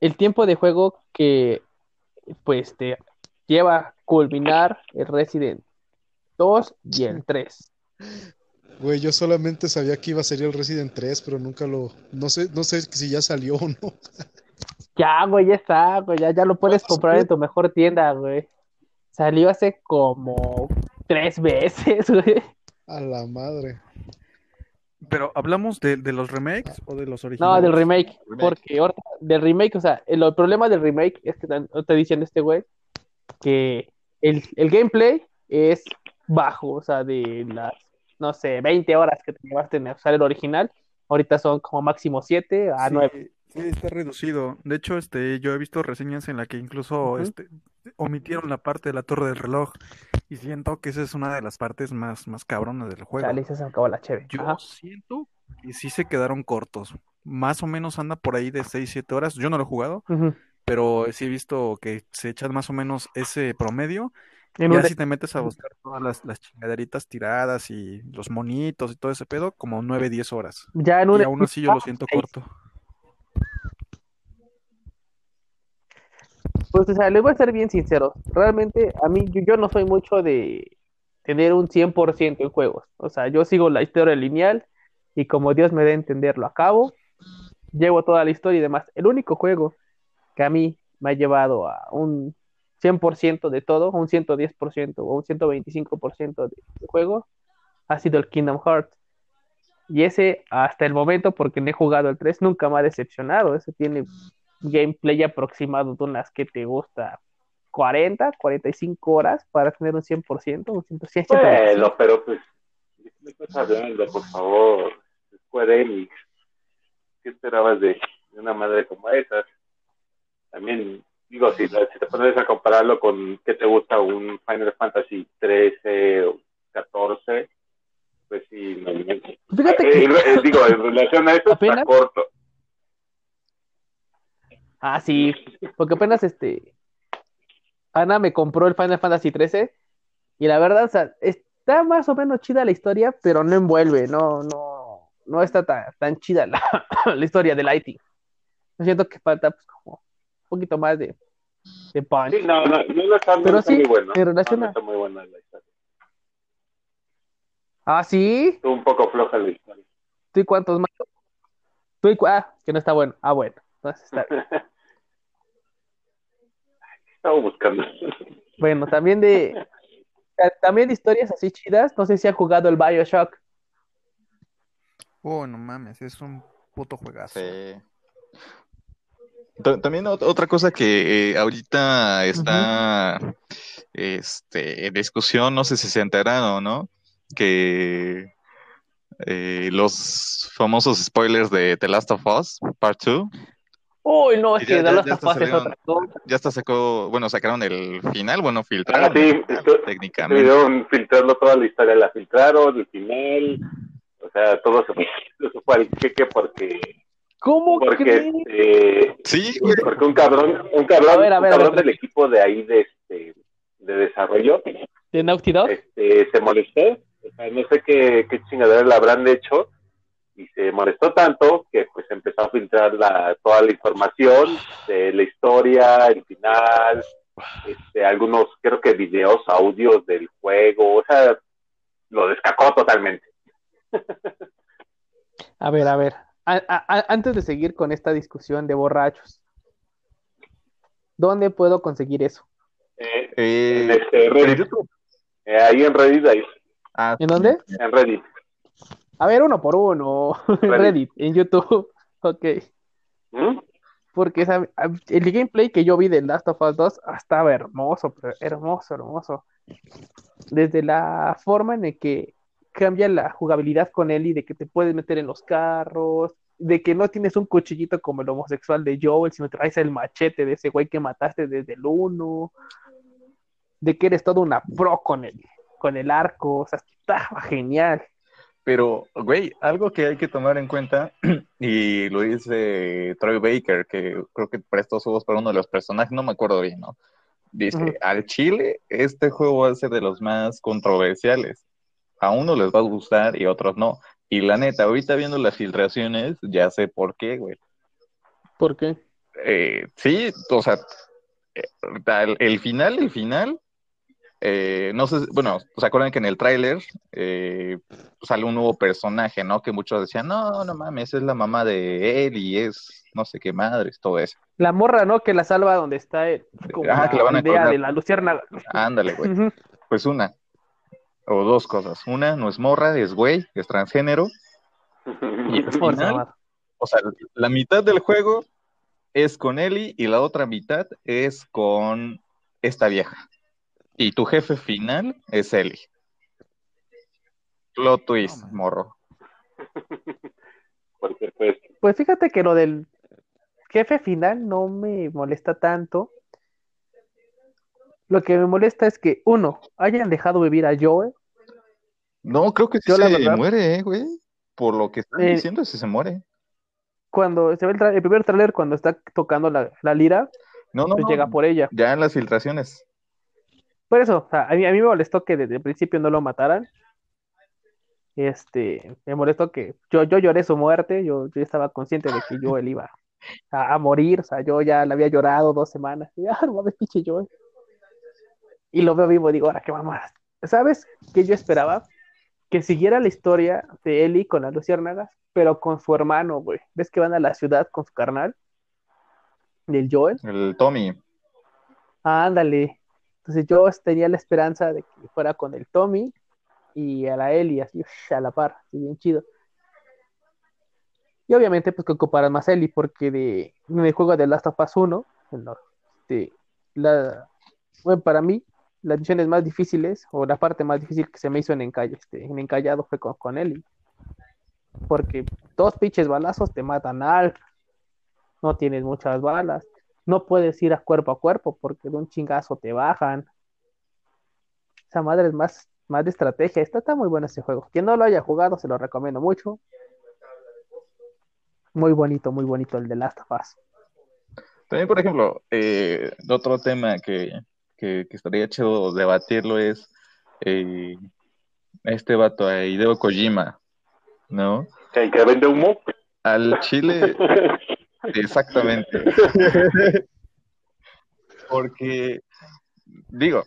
El tiempo de juego que pues te lleva a culminar el Resident 2 y el 3. Güey, yo solamente sabía que iba a salir el Resident 3, pero nunca lo. No sé, no sé si ya salió o no. Ya, güey, ya está, güey, ya, ya lo puedes comprar en tu mejor tienda, güey. Salió hace como tres veces, güey. A la madre. Pero, ¿hablamos de, de los remakes o de los No, originales? del remake, Remake. porque ahorita- del remake, o sea, el, el problema del remake es que tan- te dicen este güey que el, el gameplay es bajo, o sea, de las, no sé, 20 horas que te llevaste en usar el original, ahorita son como máximo 7 a Sí, 9. sí, está reducido. De hecho, este, yo he visto reseñas en la que incluso este, omitieron la parte de la torre del reloj y siento que esa es una de las partes más, más cabronas del juego. Chale, se acabó la cheve. Yo Ajá. siento que sí se quedaron cortos. Más o menos anda por ahí de 6, 7 horas. Yo no lo he jugado, pero sí he visto que se echan más o menos ese promedio. En Ya un- si te metes a buscar todas las, las chingaderitas tiradas y los monitos y todo ese pedo, como 9, 10 horas. ya en Y un aún así yo lo siento corto. Pues, o sea, les voy a ser bien sincero. Realmente, a mí, yo, yo no soy mucho de tener un 100% en juegos. O sea, yo sigo la historia lineal y como Dios me dé a entender, lo acabo. Llevo toda la historia y demás. El único juego que a mí me ha llevado a un 100% de todo, un 110% o un 125% de, juego, ha sido el Kingdom Hearts. Y ese, hasta el momento, porque no he jugado el 3, nunca me ha decepcionado. Ese tiene gameplay aproximado de unas que te gusta 40, 45 horas para tener un 100%, un 100%. Bueno, pero pues, ¿de qué me estás hablando, por favor? Square Enix. ¿Qué esperabas de una madre como esa? También, digo, si, si te pones a compararlo con qué te gusta un Final Fantasy 13 o 14, pues sí, no. Fíjate Eh, que, eh, digo, en relación a eso Apenas- está corto. ah, sí, porque apenas este, Ana me compró el Final Fantasy 13 y la verdad, o sea, está más o menos chida la historia, pero no envuelve, no, no, no está tan, tan chida la, la historia de Lighting. Yo siento que falta pues, como poquito más de, de punch. Sí, no, no, no, no está, Pero está sí, muy bueno. No, está muy buena la historia. Ah, sí, Estuvo un poco floja la historia. ¿tú y cuántos más? Tú y cu- ah, que no está bueno. Ah, bueno, entonces está bien. Estaba buscando. Bueno, también de también de historias así chidas, no sé si han jugado el BioShock. Oh, no mames, es un puto juegazo. Sí. Ta- También ot- otra cosa que eh, ahorita está este, en discusión, no sé si se enteraron o no, que eh, los famosos spoilers de The Last of Us Part 2 Uy, no, es Ya- que ya- The Last of Us es otra cosa. ya hasta sacó, bueno, sacaron el final, bueno, Ah, filtraron sí, final, esto- técnicamente. Estuvieron filtrando toda la historia, la filtraron, el final, o sea, todo se fue, se fue al queque porque, ¿Cómo porque, crees? este, Sí, güey. porque un cabrón, un cabrón, ver, ver, un ver. cabrón del equipo de ahí de este, de desarrollo, ¿De Naughty Dog? este, se molestó, o sea, no sé qué, qué chingadera le habrán hecho, y se molestó tanto que pues empezó a filtrar la, toda la información de la historia, el final, este, algunos, creo que videos, audios del juego, o sea, lo descacó totalmente. A ver, a ver. A- a- a- antes de seguir con esta discusión de borrachos, ¿dónde puedo conseguir eso? Eh, Eh, en este Reddit, YouTube. eh, ahí en Reddit, ahí, Ah, ¿En dónde? en Reddit. A ver, uno por uno. En Reddit. Reddit, en YouTube. Ok. ¿Mm? Porque esa- el gameplay que yo vi de Last of Us 2 ah, estaba hermoso, pero hermoso, hermoso. Desde la forma en la que cambia la jugabilidad con Ellie, de que te puedes meter en los carros, de que no tienes un cuchillito como el homosexual de Joel, sino traes el machete de ese güey que mataste desde el 1, de que eres todo una pro con el, con el arco, o sea, estaba genial. Pero, güey, algo que hay que tomar en cuenta, y lo dice Troy Baker, que creo que prestó su voz para uno de los personajes, no me acuerdo bien, ¿no? Dice, al Chile, este juego va a ser de los más controversiales. A unos les va a gustar y a otros no. Y la neta, ahorita viendo las filtraciones, ya sé por qué, güey. ¿Por qué? Eh, sí, o sea, el, el final, el final, eh, no sé, bueno, ¿se acuerdan que en el tráiler eh, sale un nuevo personaje, ¿no? Que muchos decían, no, no mames, es la mamá de él y es no sé qué madres, todo eso. La morra, ¿no? Que la salva donde está eh, como Ajá, que la van a de la luciérnaga. Ándale, güey. Pues una, o dos cosas. Una, no es morra, es güey, es transgénero. Y al Por final, favor. o sea, la mitad del juego es con Ellie y la otra mitad es con esta vieja. Y tu jefe final es Ellie. Plot twist, morro. Pues fíjate que lo del jefe final no me molesta tanto. Lo que me molesta es que, uno, hayan dejado vivir a Joel. No, creo que sí Yo, la se verdad- muere, eh, güey. Por lo que están Eh, diciendo, sí se muere. Cuando se ve el, tra- el primer tráiler, cuando está tocando la, la lira, No, no, pues no, llega por ella. ya en las filtraciones. Por eso, o sea, a mí, a mí me molestó que desde el principio no lo mataran. Este, me molestó que yo, yo lloré su muerte, yo, yo estaba consciente de que Joel iba a, a morir, o sea, yo ya le había llorado dos semanas. Y, ah, no mames, pinche Joel. Y lo veo vivo, digo, ahora qué mamás. ¿Sabes qué yo esperaba? Que siguiera la historia de Ellie con las luciérnagas, pero con su hermano, güey. ¿Ves que van a la ciudad con su carnal? Del Joel. El Tommy. Ah, ándale. Entonces yo tenía la esperanza de que fuera con el Tommy y a la Ellie, así a la par, así bien chido. Y obviamente, pues que ocuparás más Ellie, porque de, en el juego de Last of Us 1, en la- este, la, bueno, para mí, las misiones más difíciles, o la parte más difícil que se me hizo en, este, en encallado fue con, con Ellie. Porque dos pinches balazos te matan al, no tienes muchas balas, no puedes ir a cuerpo a cuerpo porque de un chingazo te bajan. Esa madre es más, más de estrategia. Está, está muy bueno este juego. Quien no lo haya jugado, se lo recomiendo mucho. Muy bonito, muy bonito el de Last of Us. También, por ejemplo, eh, otro tema que, que, que estaría chido debatirlo es eh, este vato, a Hideo Kojima, ¿no? ¿Que, que vende humo? Al Chile, exactamente. Porque, digo,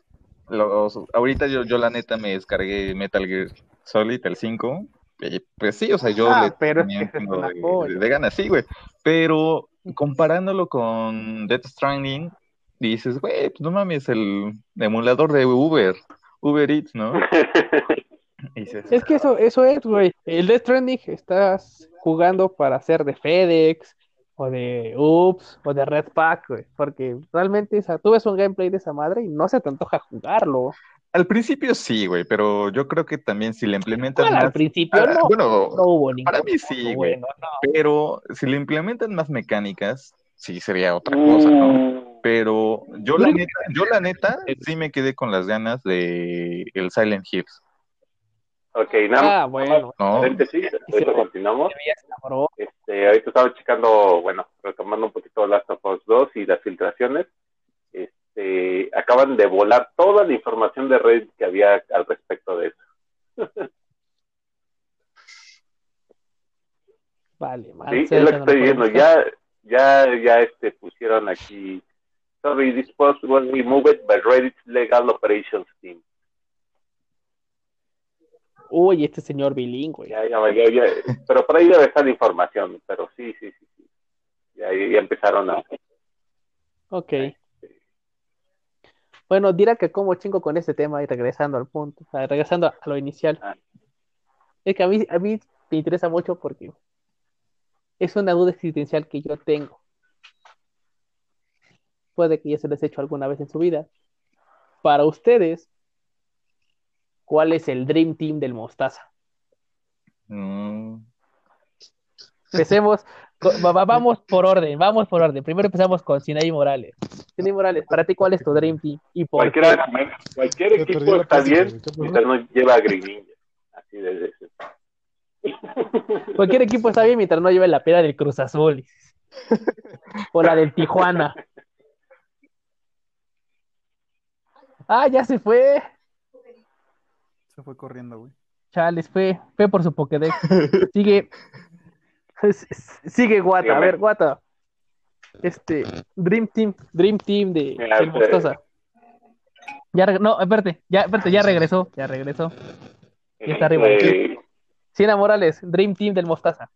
los, ahorita yo, yo la neta me descargué Metal Gear Solid, el 5. y, pues sí, o sea, yo Ah, le pero tenía es de ganas, sí, güey. Pero comparándolo con Death Stranding, dices, güey, pues no mames, el emulador de Uber, Uber Eats, ¿no? Dices, Es que eso, eso es, güey. El Death Stranding estás jugando para ser de FedEx, o de Ups, o de Red Pack, güey. Porque realmente esa, tú ves un gameplay de esa madre y no se te antoja jugarlo. al principio sí, güey, pero yo creo que también si le implementan Bueno, al más, principio ah, no, bueno, no hubo ningún para mí sí, güey. bueno, no. Pero si le implementan más mecánicas, sí sería otra cosa, ¿no? Pero yo la neta, yo la neta sí me quedé con las ganas de el Silent Hills, ok, nada Ah, bueno. ¿no? paréntesis, ahorita continuamos. Este, ahorita estaba checando, bueno, retomando un poquito Last of Us 2 y las filtraciones. Este, acaban de volar toda la información de Reddit que había al respecto de eso. Vale, mal. Sí, es lo que estoy viendo. Ya, ya, ya este, pusieron aquí. Sorry, this post was removed by Reddit's Legal Operations Team. Uy, este señor bilingüe. Ya, ya, ya, ya. Pero por ahí debe estar la información. Pero sí, sí, sí. sí. Ya, ya empezaron a. Ok. Bueno, dirá que como chingo con este tema y regresando al punto, o sea, regresando a lo inicial. Ah. Es que a mí, a mí me interesa mucho porque es una duda existencial que yo tengo. Puede que ya se les he hecho alguna vez en su vida. Para ustedes, ¿cuál es el Dream Team del Mostaza? Mm, Empecemos, vamos por orden, vamos por orden. Primero empezamos con Sinaí Morales. Sinaí Morales, para ti, ¿cuál es tu Dream Team? ¿Y por qué? Cualquier equipo está bien mientras no lleva a. Así de ese. Cualquier equipo está bien mientras no lleve la pera del Cruz Azul. O la del Tijuana. Ah, ya se fue. Se fue corriendo, güey. Chales, fue, fue por su Pokédex. Sigue. Sigue Guata. A ver, Guata. Este, Dream Team, Dream Team de este- Mostaza. Ya, no, espérate, ya, espérate, ya regresó, ya regresó. Ya está arriba. Este, Siena Morales, Dream Team del Mostaza.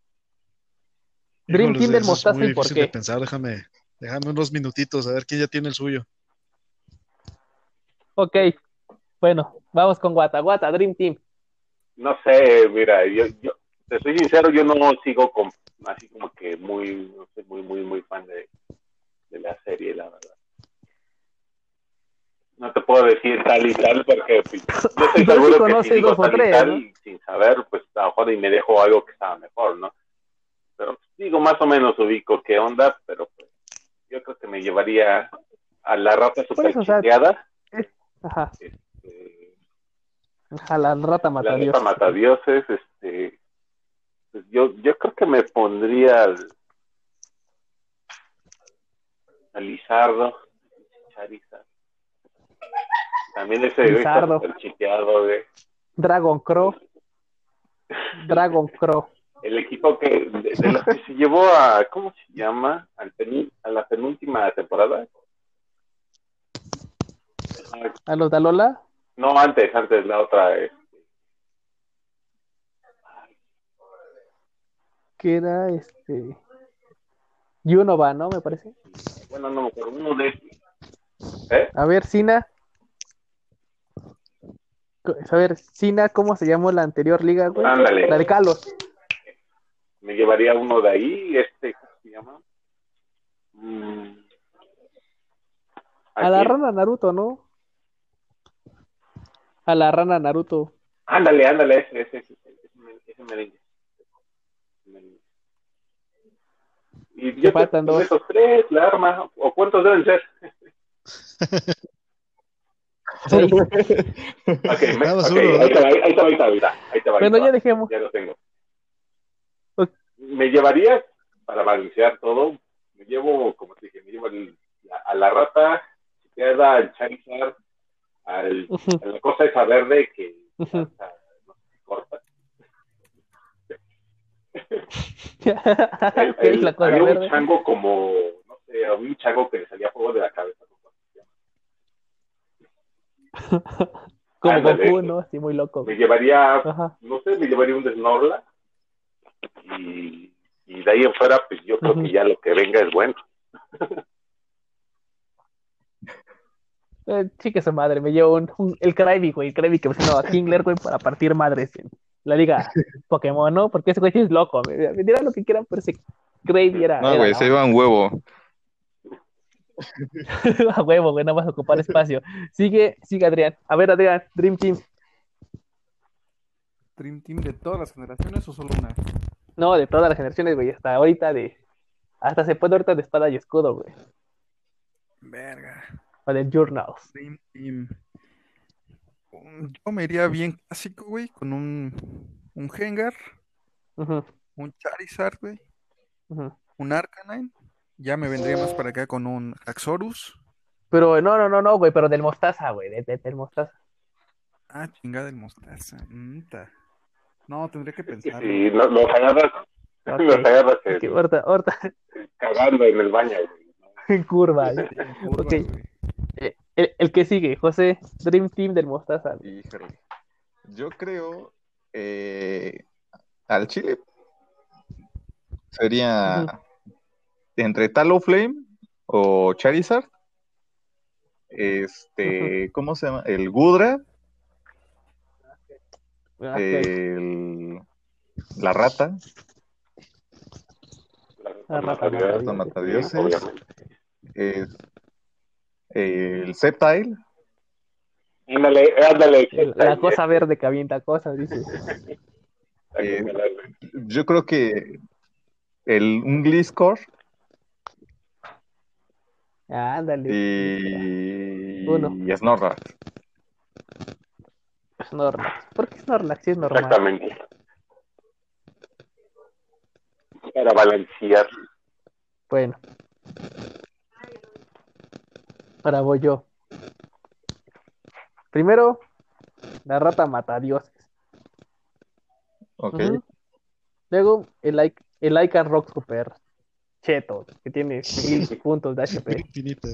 Dream Híjoles, Team del Mostaza muy y por difícil de qué. pensar, déjame, déjame unos minutitos a ver quién ya tiene el suyo. Ok, bueno, vamos con Guata. Guata, Dream Team. no sé, mira, yo, yo te soy sincero, yo no sigo con, así como que muy, no sé, muy, muy, muy fan de, de la serie, la verdad. No te puedo decir tal y tal porque pues, yo estoy sí seguro que si digo dos o tal y tal, ¿no? sin saber, pues a lo mejor y me dejo algo que estaba mejor, ¿no? Pero pues, digo, más o menos ubico qué onda, pero pues yo creo que me llevaría a la rata super eso, o sea, chiteada, Ajá, este, a la rata la mata neta matadioses, este, pues yo, yo creo que me pondría al, al Lizardo, Charizard. También ese está Lizardo. súper chiteado, güey. Dragon Crow. Dragon Crow. El equipo que, de, de los que se llevó a, ¿cómo se llama? Al a la penúltima temporada. Ah, A los de Alola. No, antes, antes la otra. eh, Que era este. Yunova, ¿no? Me parece. bueno, no me acuerdo, uno de ¿Eh? A ver, Sina. A ver, Sina, ¿cómo se llamó la anterior liga, güey? Ándale. La de Kalos. Me llevaría uno de ahí, este, ¿cómo se llama? Mm, A la aquí. rana Naruto, ¿no? A la rana Naruto. Ándale, ándale, ese, ese, ese, ese, merengue. Y yo faltan dos. esos tres, la arma, o cuántos deben ser. Ahí te va, ahí te va, ahí te va, ahí te va, ahí te va, ahí Bueno, ya dejemos. Ya lo tengo. Me llevaría, para balancear todo, me llevo, como te dije, me llevo el- la- a la rata, queda al Charizard, al, a la cosa esa verde que no sé, corta. Ok, El- la cosa había un chango como, no sé, había un chango que le salía fuego de la cabeza. Como Ándale. Goku, ¿no? Así muy loco. Me llevaría, Ajá. no sé, me llevaría un Snorlax y, y de ahí en fuera, pues yo creo que ya lo que venga es bueno. Eh, chique su madre, me llevo un, un- el Krabby, güey, el Krabby que me a Kingler, güey, para partir madres en la liga Pokémon, ¿no? Porque ese güey es loco, me, me dirán lo que quieran, pero ese Krabby era, No, güey, la se iba un huevo. A huevo, güey, nada más ocupar espacio. Sigue, sigue Adrián. A ver, Adrián, Dream Team. ¿Dream Team de todas las generaciones o solo una? No, de todas las generaciones, güey, hasta ahorita de. Hasta se puede ahorita de espada y escudo, güey. Verga. O de Journals. Dream Team. Yo me iría bien clásico, güey, con un, un Gengar, Ujú, un Charizard, güey, un Arcanine. Ya me vendría más para acá con un Axorus. Pero no, no, no, no, güey, pero del mostaza, güey, de- de- del mostaza. Ah, chingada el mostaza. Mm, ta. No, tendría que si no- los agarras, Ok. los agarras eh, Ok, ahorita, ahorita, cagando en el baño. güey, en curva. ¿eh? En curva, Ok. güey. El, el que sigue, José, Dream Team del mostaza. Híjole. Yo creo eh, al Chile sería entre Talonflame o Charizard. Este, ¿cómo se llama? El Gudra, Ah, el, la rata, La rata matadioses, rata matadioses. obviamente. es- el Sceptile, Ándale, ándale. La cosa verde que avienta cosas, dice. eh, yo creo que el, un Gliscor Ándale. y, Uno. y Snorlax. Snorlax. ¿Por qué Snorlax? Sí es normal. Exactamente. Para balancear. Bueno. Ahora voy yo. Primero, la rata mata dioses. Ok. Luego, el, Ic- el Icon Rock Super Cheto, que tiene mil puntos de HP. Infinita.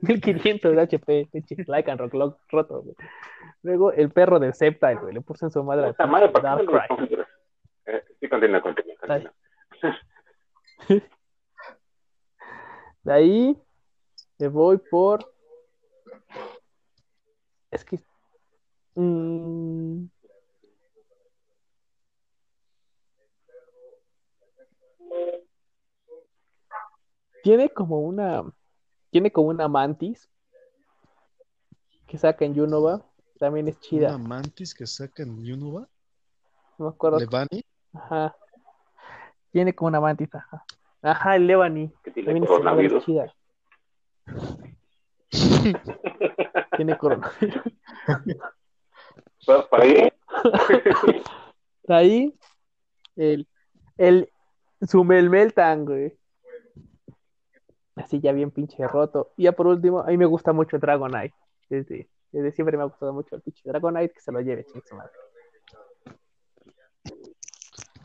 1500 de HP, pinche Lycan Rock Lock roto, güey. Luego el perro del Sceptile, güey, le puse en su madre Puta madre, al ¿por qué no lo Darkrai. consideras? Eh, sí, continúa, continúa, continúa. De ahí me voy por. Es que. mm, Tiene como una. Tiene como una mantis que saca en Unova. También es chida. Una mantis que sacan Unova. No me acuerdo. Levani. Ajá. Tiene como una mantis, ajá. Ajá, el Levani. Que tiene coronavirus. chida. Tiene coronavirus. ¿Vas para ahí? Ahí, el, el Sumelmeltan, güey. Así ya bien pinche roto. Y ya por último, a mí me gusta mucho Dragonite. Desde, desde siempre me ha gustado mucho el pinche Dragonite, que se lo lleve, chingue su madre.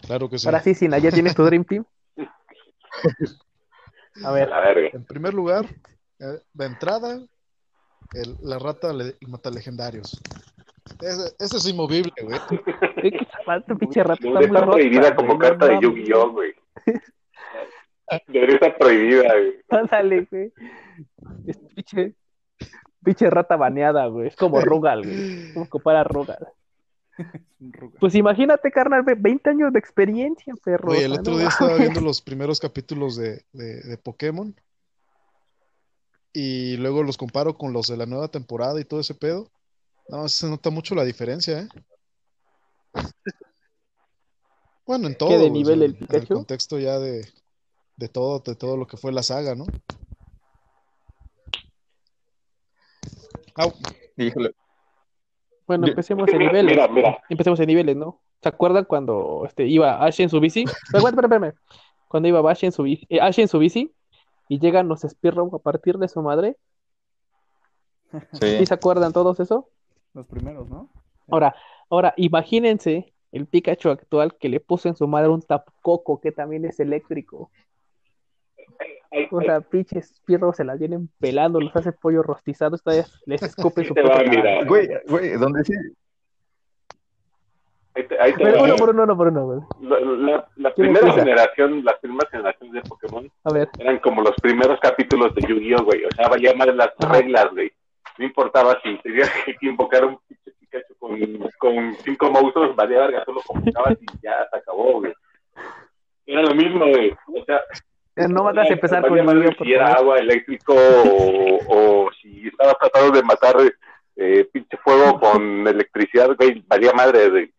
Claro que sí. Ahora sí, Sina, ¿ya tienes tu Dream Team? A A ver. En primer lugar, eh, de entrada, el- la rata le, mata legendarios. Ese, ese es inmovible, güey. ¿qué que falta, pinche rato? Debería Está rota, prohibida como güey, no carta de. Yu-Gi-Oh, güey. Debería estar prohibida, güey. Ándale, güey. Es pinche, pinche rata baneada, güey. Es como Rugal, güey. Como compara a Rugal. Pues imagínate, carnal, ve- 20 años de experiencia, perro. Oye, el otro día estaba viendo los primeros capítulos de, de, de Pokémon y luego los comparo con los de la nueva temporada y todo ese pedo. No, se nota mucho la diferencia, ¿eh? Bueno, en todo, ¿Qué, de o sea, nivel el en el Pikachu? contexto ya de, de todo, de todo lo que fue la saga, ¿no? Au, Híjole. Bueno, empecemos en niveles. mira, mira. Empecemos en niveles, ¿no? ¿Se acuerdan cuando este, iba Ash en su bici? Espera, espera, espera. Cuando iba Ash en su bici, eh, Ash en su bici y llegan los Spearow a partir de su madre. ¿Sí Sí. se acuerdan todos eso? Los primeros, ¿no? Ahora, ahora, imagínense el Pikachu actual que le puso en su madre un tapcoco que también es eléctrico. O sea, pinches Spearow se las vienen pelando, los hace pollo rostizado, todavía les escupen su Ahí te va, puta. Güey, güey, donde sí. Ahí te, ahí te Pero uno por uno, uno por uno, güey. La, la- la ¿Quién primera generación, las primeras generaciones de Pokémon A ver, eran como los primeros capítulos de Yu-Gi-Oh, güey. O sea, valía más las Ajá. reglas, güey. No importaba si tenías que invocar un pinche Pikachu con, con cinco monstruos, valía verga, solo convocabas y ya se acabó, güey. Era lo mismo, güey. O sea, no vas a empezar con por si era agua, eléctrico o, o si estaba tratando de matar eh, pinche fuego con electricidad, güey, valía madre, güey.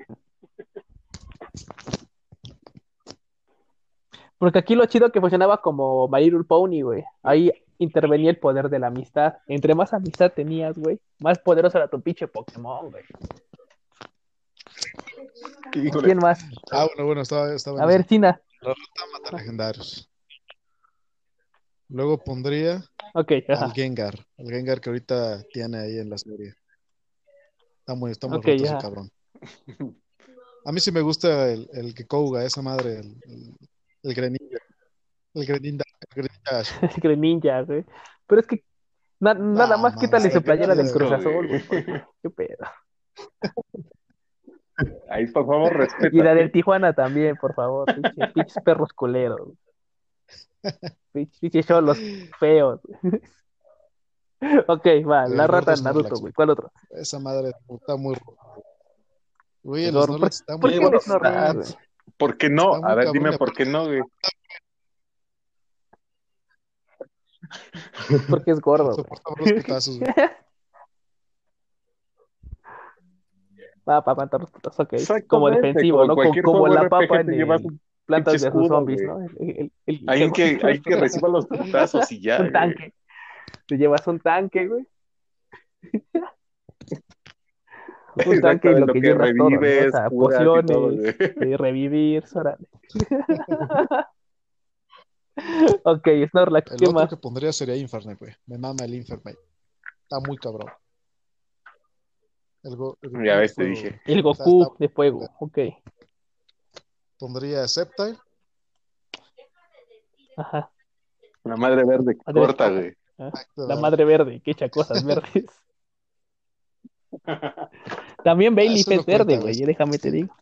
Porque aquí lo chido que funcionaba como My Little Pony, güey. Ahí intervenía el poder de la amistad. Entre más amistad tenías, güey, más poderoso era tu pinche Pokémon, güey. ¿Quién más? Ah, bueno, bueno, estaba, estaba A ver, eso. Sina. Mata legendarios. Luego pondría Ok, ajá. al Gengar, al Gengar que ahorita tiene ahí en la serie. Está muy, está muy Ok, roto ya. ese cabrón. A mí sí me gusta el, el Gekouga, esa madre, el, el, el Greninja. El Greninja, el Greninja. El Greninja, güey. Pero es que na- nada más quítale su playera del Cruz güey. Azul, güey. ¿Qué pedo? Ahí, por favor, respeta. Y la del Tijuana también, por favor. Pinche- Pinches perros culeros. Pinches cholos feos. Ok, va, El la rata Snorlax, Naruto, güey. ¿Cuál otro? Esa madre está muy rota. Güey, El. Snorlax está ¿Por muy bueno, Snorlax? ¿Por qué no? A ver, cabrón, dime por qué no, güey. Porque es gordo, güey. soporta los putazos, güey. Va para los ok. Como defensivo, ¿no? Como, como la papa en el Plantas de sus zombies, güey. ¿no? El- el- el- Alguien el- que, que reciba los putazos y ya, un güey. tanque. Te llevas un tanque, güey. Un tanque y Exactamente, lo que que llevas todo, ¿no? O revives, sea, todo, pociones, güey. eh, revivir, órale. Ok, Snorlax, El ¿qué otro más? que pondría sería Infernape, güey. Me mama el Infernape. Está muy cabrón. El go- el Ya ves, te dije. El O sea, Goku está- de fuego, ok. Pondría Sceptile. Ajá. La madre verde corta, güey. La madre verde, que echa cosas verdes. También Bailey no es verde, güey, déjame te digo.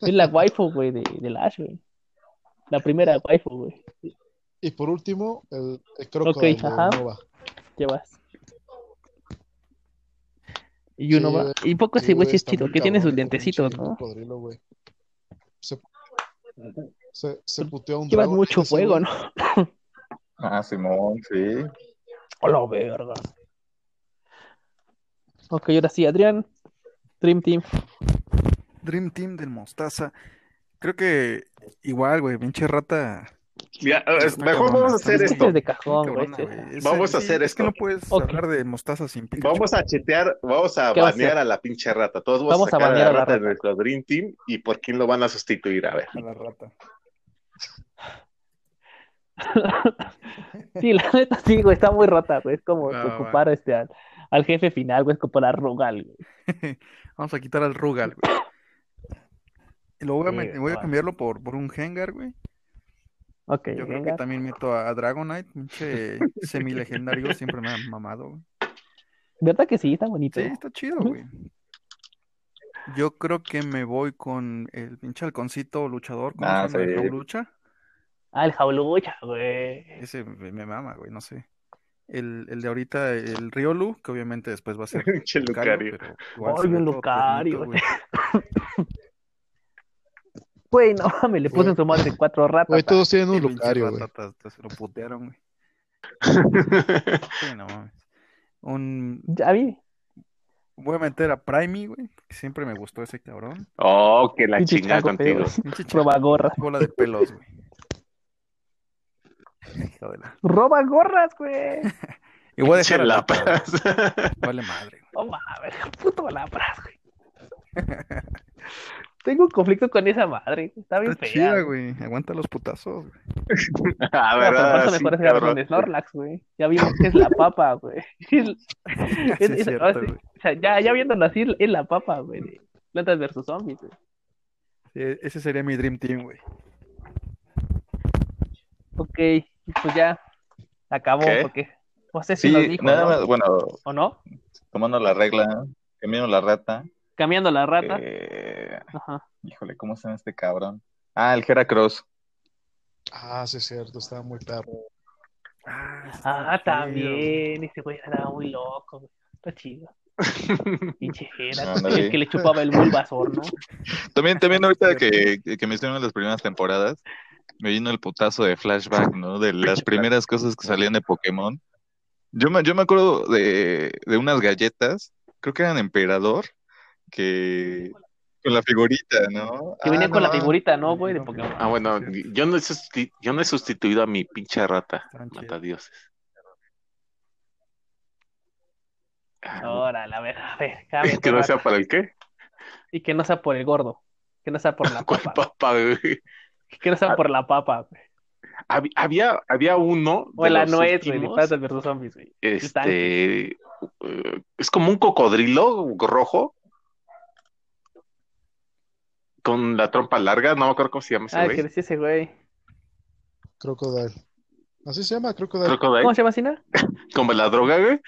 Es la waifu, güey, de, de Ash, güey. La primera waifu, güey. Y por último, el, el Crocodile de ajá. Nova. ¿Qué vas? Y uno Sí, va. Y poco Sí, ese güey es chido, que tiene sus lentecitos, ¿no? cocodrilo, güey. Se, se, se puteó un Llevas mucho fuego. ¿no? Ah, Simón, sí. Hola, verga. Ok, ahora sí, Adrián. Dream Team. Dream Team del Mostaza. Creo que igual, güey, pinche rata. Ya, mejor vamos a hacer esto. es de cajón, güey. cabrona, güey. Es- Vamos a sí, hacer Es que no puedes Ok. hablar de Mostaza sin Pikachu. Vamos a chetear, vamos a ¿Qué va a banear a la pinche rata. Todos vamos, Vamos a a sacar a banear la a la rata de nuestro Dream Team y por quién lo van a sustituir. A ver. A la rata. Sí, la neta sí, güey, está muy rata, güey. Es como va. ocupar este al, al jefe final, güey, es como para Rugal, güey. Vamos a quitar al Rugal, güey. Y luego voy a, Sí, voy a cambiarlo por, por un Gengar, güey. Ok, Yo creo que también meto a, Dragonite, pinche semi-legendario, siempre me ha mamado, güey. ¿Verdad que sí? Está bonito. Sí, está chido, güey. Yo creo que me voy con el pinche halconcito luchador, ¿cómo Ah, se llama? El sí. Jaulucha. Ah, el jaulucha, güey. Ese me, mama, güey, no sé. El, el de ahorita, el Riolu, que obviamente después va a ser Pinche Lucario, Lucario. pero igual se todo tiernito, güey. No mames, le puse en su madre cuatro ratas. Güey, todos tienen un Lucario, güey. se lo putearon, güey. Sí, no mames. Un... Ya vi. Voy a meter a Primey, güey, siempre me gustó ese cabrón. Oh, que la chingada feo, contigo. Roba gorras. bola de pelos, güey. Roba gorras, güey. Y voy a dejar a. Lapras. Vale madre, güey. No mames, puto lapras, güey. Tengo un conflicto con esa madre. Está bien Está fea. chida, güey. Aguanta los putazos, güey. Ah, No, pero por Sí, mejor es Snorlax, güey. Ya vimos que es la papa, güey. Es- Sí, es- es es- cierto, güey. o sea, ya, ya viéndolo así, es la papa, güey. Plantas versus zombies, güey. Sí, ese sería mi Dream Team, güey. Ok, pues ya acabó, ¿Qué? porque no sé si lo Sí, dijo, nada ¿no? más, bueno, ¿O no? tomando la regla, cambiando la rata. Cambiando la rata. eh, Ajá. híjole, ¿cómo se llama este cabrón? Ah, el Heracross. Ah, sí, es cierto, estaba muy perro. Ah, Ah, también. Ese güey era muy loco, güey. Está chido. Pinche Ándale. el que le chupaba el Bulbasaur, ¿no? También, también ahorita que, que mencionan las primeras temporadas, me vino el putazo de flashback, ¿no? De las primeras cosas que salían de Pokémon. Yo me, yo me acuerdo de, de unas galletas, creo que eran Emperador, que con la figurita, ¿no? Que venía Ah, con la figurita, ¿no, güey? De Pokémon. Ah, bueno, yo no he, susti- yo no he sustituido a mi pinche rata, chidos. matadioses. Ah, Órale, a ver, a ver. cambia que no sea para el qué? Y que no sea por el gordo. Que no sea por la ¿Cuál papa. papa, güey? Que no sea Ah, por la papa, güey. Hab- Había, había uno O de la los nuez, güey, de últimos, Plantas versus Zombies, güey. Este, eh, es como un cocodrilo rojo con la trompa larga, no me acuerdo cómo se llama ese Ah, güey. que decía ese güey. Crocodile. Así se llama, Crocodile. Crocodile, ¿Cómo se llama Sina? como la droga, güey.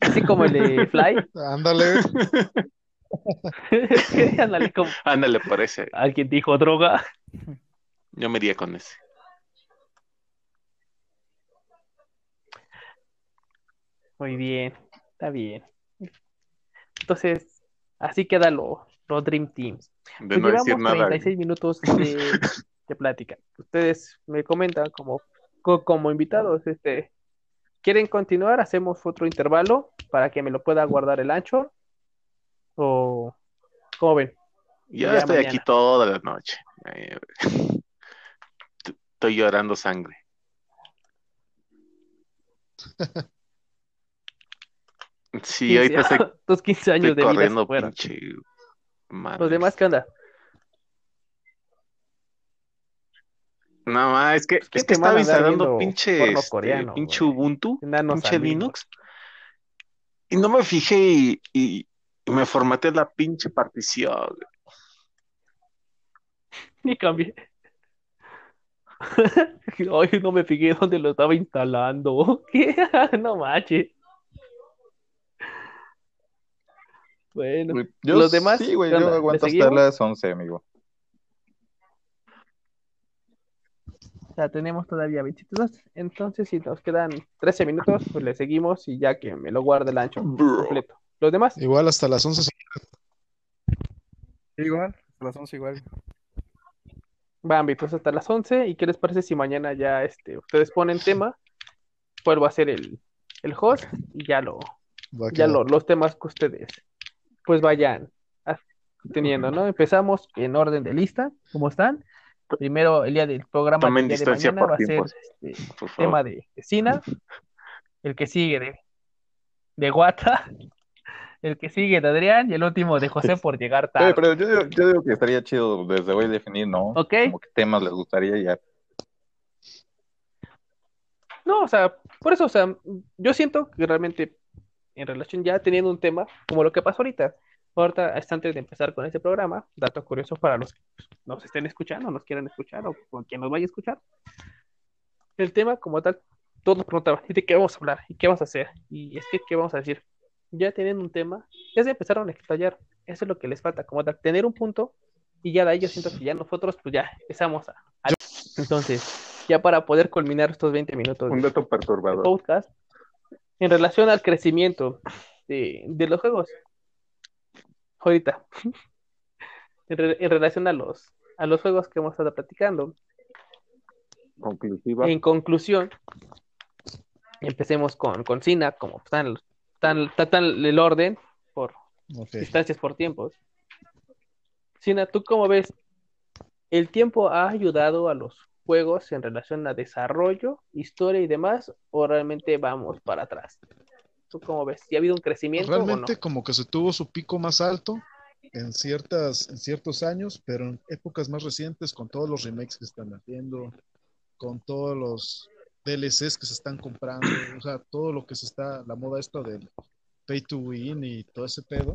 Así como el de Fly. Ándale. Ándale, como Ándale, parece. alguien dijo droga. Yo me iría con ese. Muy bien, está bien. Entonces, así queda lo, los Dream Teams. De Pues no decir llevamos nada. 36 minutos de, de plática. Ustedes me comentan como, co- como invitados, este, ¿quieren continuar? ¿Hacemos otro intervalo para que me lo pueda guardar el ancho? ¿O cómo ven? Yo Ya estoy mañana. aquí toda la noche. Eh, Estoy llorando sangre. Sí, ahorita estoy, Tus 15 años estoy de vida corriendo, fueron. pinche madre. Los demás, ¿qué onda? No, ma, es que, ¿quién es que te manda estaba instalando pinche, este, coreano, pinche? Ubuntu, Enanos pinche amigos. Linux. Y no me fijé y, y- y me formateé la pinche partición. Ni cambié. Ay, no me fijé dónde lo estaba instalando. ¿Qué? No manches. Bueno, Yo los demás, sí, güey, yo ¿Le aguanto hasta las 11, amigo. o sea, tenemos todavía 22. Entonces, si nos quedan 13 minutos, pues le seguimos y ya que me lo guarde el ancho completo. Los demás, Igual hasta las 11. Igual, a las 11 igual. van, entonces hasta las 11. ¿Y qué les parece si mañana ya este, ustedes ponen tema? Vuelvo a hacer el, el host y ya lo, ya lo- los temas que ustedes pues vayan teniendo, ¿no? Empezamos en orden de lista, ¿cómo están? Primero, el día del programa Tomen día de distancia mañana por va a ser este, Por tema de, de Sina, el que sigue de, de Guata, el que sigue de Adrián y el último de José por llegar Oye, tarde. pero yo, digo- yo digo que estaría chido desde hoy definir, ¿no? ¿Ok? Como qué temas les gustaría ya. No, o sea, por eso, o sea, yo siento que realmente en relación ya teniendo un tema como lo que pasó ahorita, ahorita es antes de empezar con este programa, dato curioso para los que nos estén escuchando, nos quieran escuchar o con quien nos vaya a escuchar. El tema como tal, todos nos preguntaban, ¿y de qué vamos a hablar? ¿Y qué vamos a hacer? Y es que, ¿qué vamos a decir? Ya teniendo un tema, ya se empezaron a estallar, eso es lo que les falta, como tal, tener un punto y ya de ahí yo siento que ya nosotros pues ya empezamos a... a- Entonces, ya para poder culminar estos 20 minutos Un dato perturbador. podcast, en relación al crecimiento de, de los juegos, ahorita, en, re- en relación a los, a los juegos que hemos estado platicando, Conclusiva. en conclusión, empecemos con, con Sina, como están, está tan el orden por distancias por tiempos. Sina, ¿tú cómo ves? ¿El tiempo ha ayudado a los juegos en relación a desarrollo, historia y demás? ¿O realmente vamos para atrás? ¿Tú cómo ves? ¿Si ha habido un crecimiento o no? Realmente como que se tuvo su pico más alto en ciertas, en ciertos años, pero en épocas más recientes, con todos los remakes que están haciendo, con todos los DLCs que se están comprando, o sea, todo lo que se está, la moda esta del pay to win y todo ese pedo,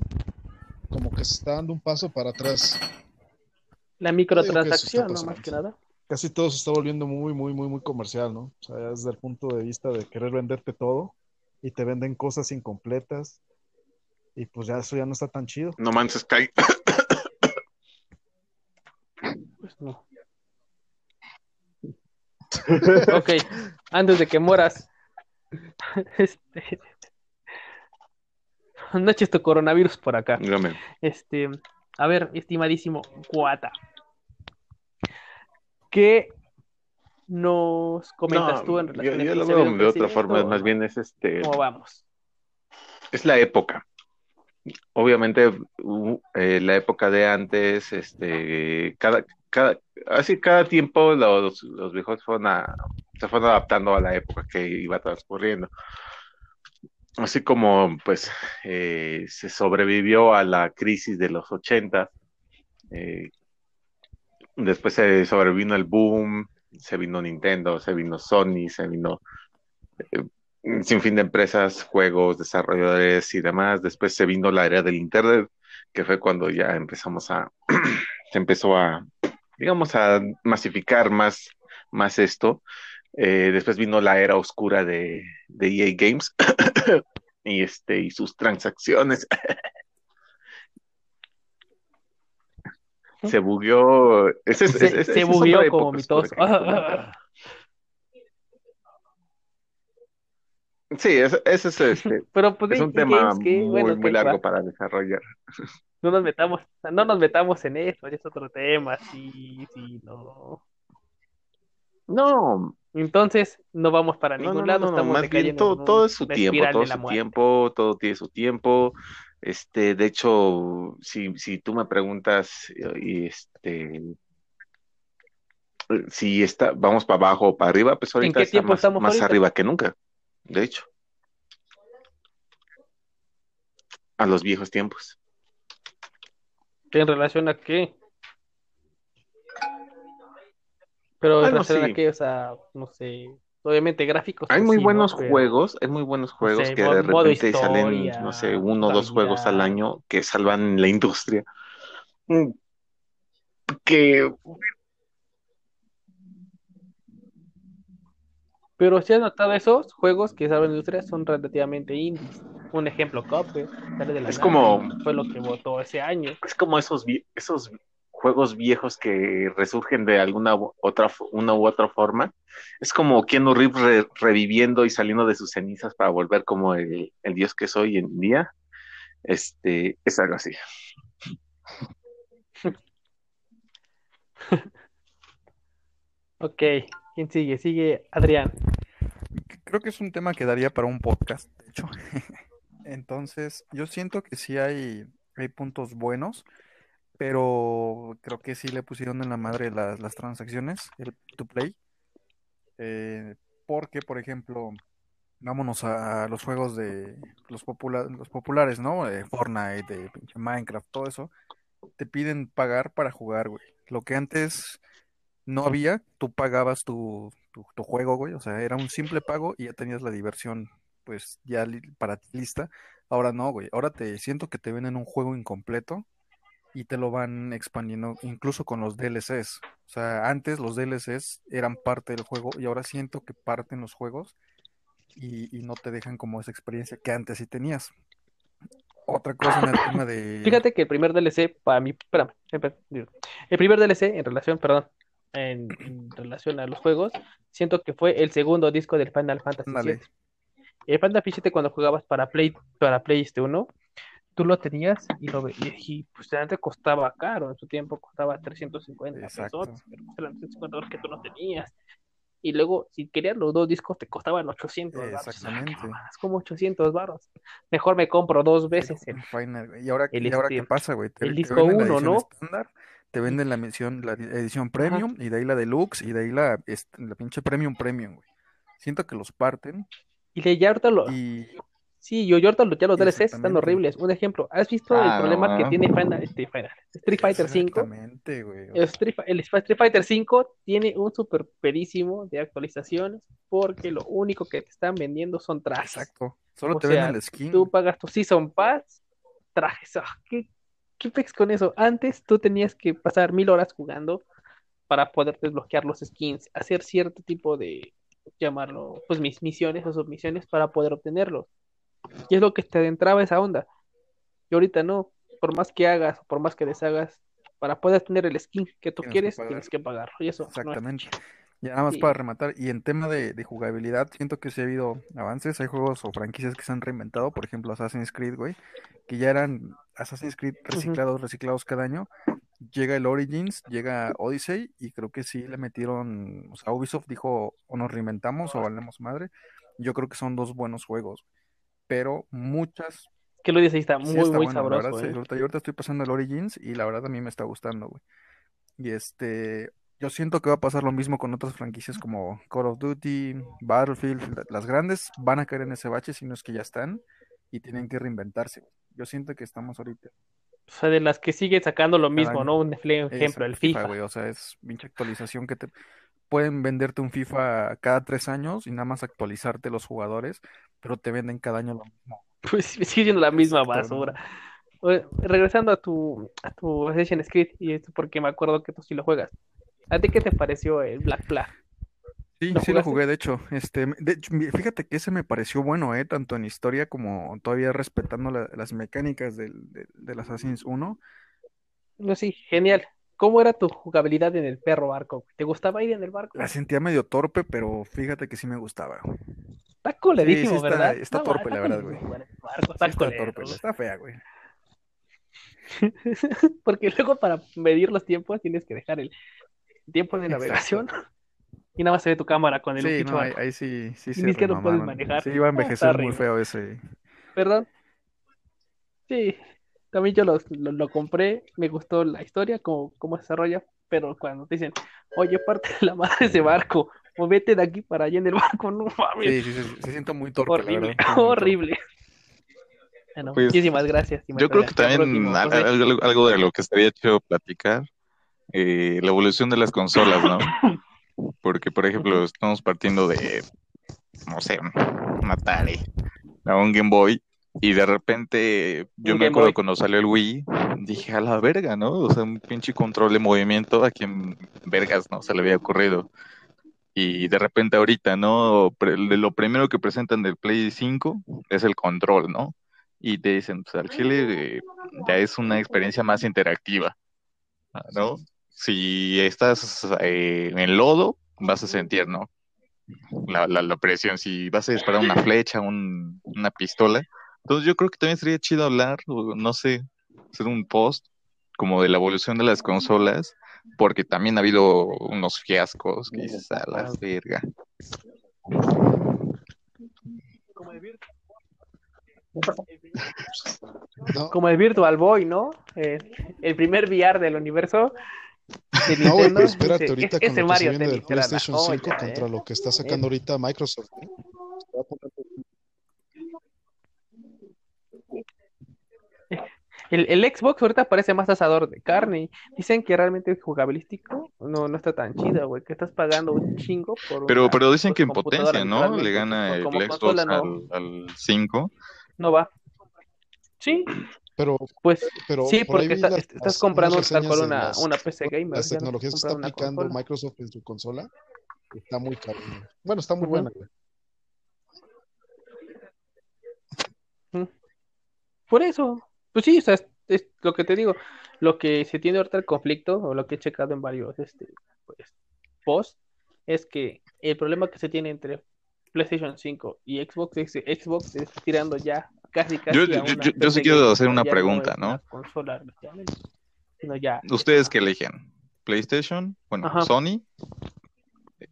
como que se está dando un paso para atrás. La microtransacción, ¿no? Más que nada. Casi todo se está volviendo muy, muy, muy, muy comercial, ¿no? O sea, ya desde el punto de vista de querer venderte todo y te venden cosas incompletas y pues ya eso ya no está tan chido. No Man's Sky. Pues no. Ok, antes de que mueras. Este. No eches tu coronavirus por acá. Dígame. Este, a ver, estimadísimo Guata. ¿Qué nos comentas No, tú en yo, relación a yo si lo veo de otra forma, o más bien es este, ¿Cómo vamos? Es la época. Obviamente, eh, la época de antes, este, cada, cada, así cada tiempo los, los viejos fueron a- se fueron adaptando a la época que iba transcurriendo. Así como, pues, eh, se sobrevivió a la crisis de los 80, eh, después se sobrevino el boom, se vino Nintendo, se vino Sony, se vino eh, un sinfín de empresas, juegos, desarrolladores y demás. Después se vino la era del Internet, que fue cuando ya empezamos a, se empezó a, digamos, a masificar más, más esto. Eh, después vino la era oscura de, de EA Games y, este, y sus transacciones. Se bugueó. Ese es- Se, ese- se es bugueó como época mi oscura tos. que hay que comentar. Sí, ese, ese es, este, Pero pues es un tema que muy, bueno, muy largo va. para desarrollar. No nos metamos, no nos metamos en eso, es otro tema, sí, sí, no. No, Entonces, no vamos para ningún no, no, lado, no, estamos más bien todo, todo es su tiempo, todo su muerte. tiempo, todo tiene su tiempo. Este, de hecho, si, si tú me preguntas, y este, si está, vamos para abajo o para arriba, pues ¿En ahorita está más, estamos más ahorita? arriba que nunca, de hecho, a los viejos tiempos. ¿En relación a qué? Pero en Bueno, relación a sí. qué, o sea, no sé, obviamente gráficos, Hay muy buenos juegos, hay muy buenos juegos que de repente salen, no sé, uno o dos juegos al año que salvan la industria. Mm, Que Pero si has notado esos juegos que saben la industria son relativamente indies. Un ejemplo, Cuphead, sale de la es nada como, fue lo que votó ese año. es como esos, esos juegos viejos que resurgen de alguna u- otra, una u otra forma. Es como Keanu Reeves re- reviviendo y saliendo de sus cenizas para volver como el, el dios que es hoy en día. Este, es algo así. Ok, ¿quién sigue? Sigue Adrián. Creo que es un tema que daría para un podcast, de hecho. Entonces, yo siento que sí hay, hay puntos buenos, pero creo que sí le pusieron en la madre las, las transacciones, el to play. Eh, porque, por ejemplo, vámonos a los juegos de los, popula- los populares, ¿no? Eh, Fortnite, de Minecraft, todo eso. Te piden pagar para jugar, güey. Lo que antes no había, tú pagabas tu, tu, tu juego, güey. O sea, era un simple pago y ya tenías la diversión, pues, ya para ti lista. Ahora no, güey. Ahora te siento que te venden un juego incompleto y te lo van expandiendo incluso con los DLCs. O sea, antes los DLCs eran parte del juego y ahora siento que parten los juegos y, y no te dejan como esa experiencia que antes sí tenías. Otra cosa en el tema de... Fíjate que el primer DLC, para mí, espérame, el primer DLC en relación, perdón, en, en relación a los juegos, siento que fue el segundo disco del Final Fantasy. VII. El Final Fantasy VII cuando jugabas para Play, para Play este 1, tú lo tenías y lo y, y, pues antes costaba caro, en su tiempo costaba 350 Exacto. pesos, pero pues eran 350 dólares que tú no tenías. Y luego, si querías los dos discos, te costaban 800 baros. Exactamente. Es como 800 baros. Mejor me compro dos veces el El. ¿Y ahora, el y ahora este- qué pasa, güey? El disco uno, ¿no? estándar, te venden la edición, la edición premium, y de ahí la deluxe, y de ahí la, este, la pinche premium premium, güey. Siento que los parten Y le- ya ahorita lo, y Sí, yo, yo ahorita ya los DLCs están horribles. Un ejemplo, ¿has visto Ah, el problema no, que ah. tiene Final, este, Final- Street Fighter V? exactamente, güey. El Street, el Street Fighter V tiene un super pedísimo de actualizaciones porque lo único que te están vendiendo son trajes. Exacto. Solo O te sea, venden el skin. Tú pagas tu Season Pass, trajes. Ah, ¿qué, qué pex con eso? Antes tú tenías que pasar mil horas jugando para poder desbloquear los skins, hacer cierto tipo de, llamarlo, pues mis misiones o submisiones para poder obtenerlos. Y es lo que te adentraba esa onda. Y ahorita no, por más que hagas, por más que deshagas, para poder tener el skin que tú Tienes quieres, tienes que pagarlo. Y eso no Exactamente. Ya nada más Sí. para rematar, y en tema de, de jugabilidad, siento que sí ha habido avances, hay juegos o franquicias que se han reinventado, por ejemplo Assassin's Creed, güey, que ya eran Assassin's Creed reciclados, reciclados cada año, llega el Origins, llega Odyssey, y creo que sí le metieron, o sea, Ubisoft dijo, o nos reinventamos o valemos madre, yo creo que son dos buenos juegos, pero muchas Que lo dices ahí está Sí, muy, está muy bueno, la sabroso. verdad, sí. ¿eh? Ahorita, yo ahorita estoy pasando el Origins y la verdad a mí me está gustando, güey. Y este, yo siento que va a pasar lo mismo con otras franquicias como Call of Duty, Battlefield, la- las grandes van a caer en ese bache, si no es que ya están, y tienen que reinventarse. Yo siento que estamos ahorita. O sea, de las que siguen sacando lo mismo. ¿no? Un ejemplo, el FIFA. güey, o sea, es pinche actualización que te pueden venderte un FIFA cada tres años y nada más actualizarte los jugadores, pero te venden cada año lo mismo. Pues sigue siendo la misma ¿no? basura. Regresando a tu, a tu Assassin's Creed, y esto porque me acuerdo que tú sí lo juegas. ¿A ti qué te pareció el Black Flag? Sí, ¿Lo sí lo jugué, de hecho. Este, de hecho, fíjate que ese me pareció bueno, eh, tanto en historia como todavía respetando la- las mecánicas del, del, del Assassin's 1. No, sí, genial. ¿Cómo era tu jugabilidad en el perro barco? ¿Te gustaba ir en el barco? La sentía medio torpe, pero fíjate que sí me gustaba. Está colerísimo, Sí, sí está- ¿verdad? está torpe, la verdad, güey. Sí está está colero, torpe, güey. está fea, güey. Porque luego para medir los tiempos tienes que dejar el tiempo de navegación y nada más se ve tu cámara con el Sí, no, ahí, sí, sí se ni siquiera lo puedes remamaron. manejar. Sí, iba a Ah, envejecer muy feo ese. ¿Perdón? Sí, también yo lo, lo, lo compré, me gustó la historia, cómo, cómo se desarrolla, pero cuando te dicen, oye, parte de la madre de ese barco, o vete de aquí para allá en el barco, no mames, Sí, sí, sí, se siente muy torpe, la horrible, horrible. Bueno, Pues, muchísimas gracias. Yo creo que también José. algo, algo de lo que estaría chido platicar, eh, la evolución de las consolas, ¿no? Porque, por ejemplo, estamos partiendo de, no sé, un Atari, a un Game Boy, y de repente yo me acuerdo Boy. cuando salió el Wii, dije, a la verga, ¿no? O sea, un pinche control de movimiento, a quien vergas no se le había ocurrido. Y de repente ahorita, ¿no? Lo primero que presentan del Play 5 es el control, ¿no? Y te dicen, pues al chile eh, ya es una experiencia más interactiva, ¿no? Si estás eh, en lodo, vas a sentir, ¿no? La, la, la presión. Si vas a disparar una flecha, un- una pistola. Entonces yo creo que también sería chido hablar, o no sé, hacer un post como de la evolución de las consolas, porque también ha habido unos fiascos que dices, a la verga. No, Como el Virtual Boy, ¿no? Eh, el primer VR del universo de no, güey, pero espérate, dice, ahorita "Es- con lo que se Mario viene del PlayStation 5 joya, contra ¿eh? lo que está sacando ahorita Microsoft. ¿eh? Se va a poner- El, el Xbox ahorita parece más asador de carne. Dicen que realmente el jugabilístico no, no está tan chido, güey. Que estás pagando un chingo por Pero, una pero dicen que en potencia, ¿no? Le gana el Xbox no, al, al 5. no va. Sí, Pero, pues pero sí, por porque está- las- estás comprando tal cual una, las- una PC gamer. las tecnologías que está aplicando consola. Microsoft en su consola. Está muy caro. Bueno, está muy Ujú. buena. güey. Por eso, pues sí, o sea, es, es lo que te digo, lo que se tiene ahorita el conflicto, o lo que he checado en varios este, pues, posts, es que el problema que se tiene entre PlayStation 5 y Xbox, es- Xbox está tirando ya casi casi Yo- a yo- una yo- yo sí quiero hacer ¿no? una pregunta, ¿no? una consola sino ya ¿Ustedes qué eligen? ¿PlayStation? Bueno, Ajá. Sony,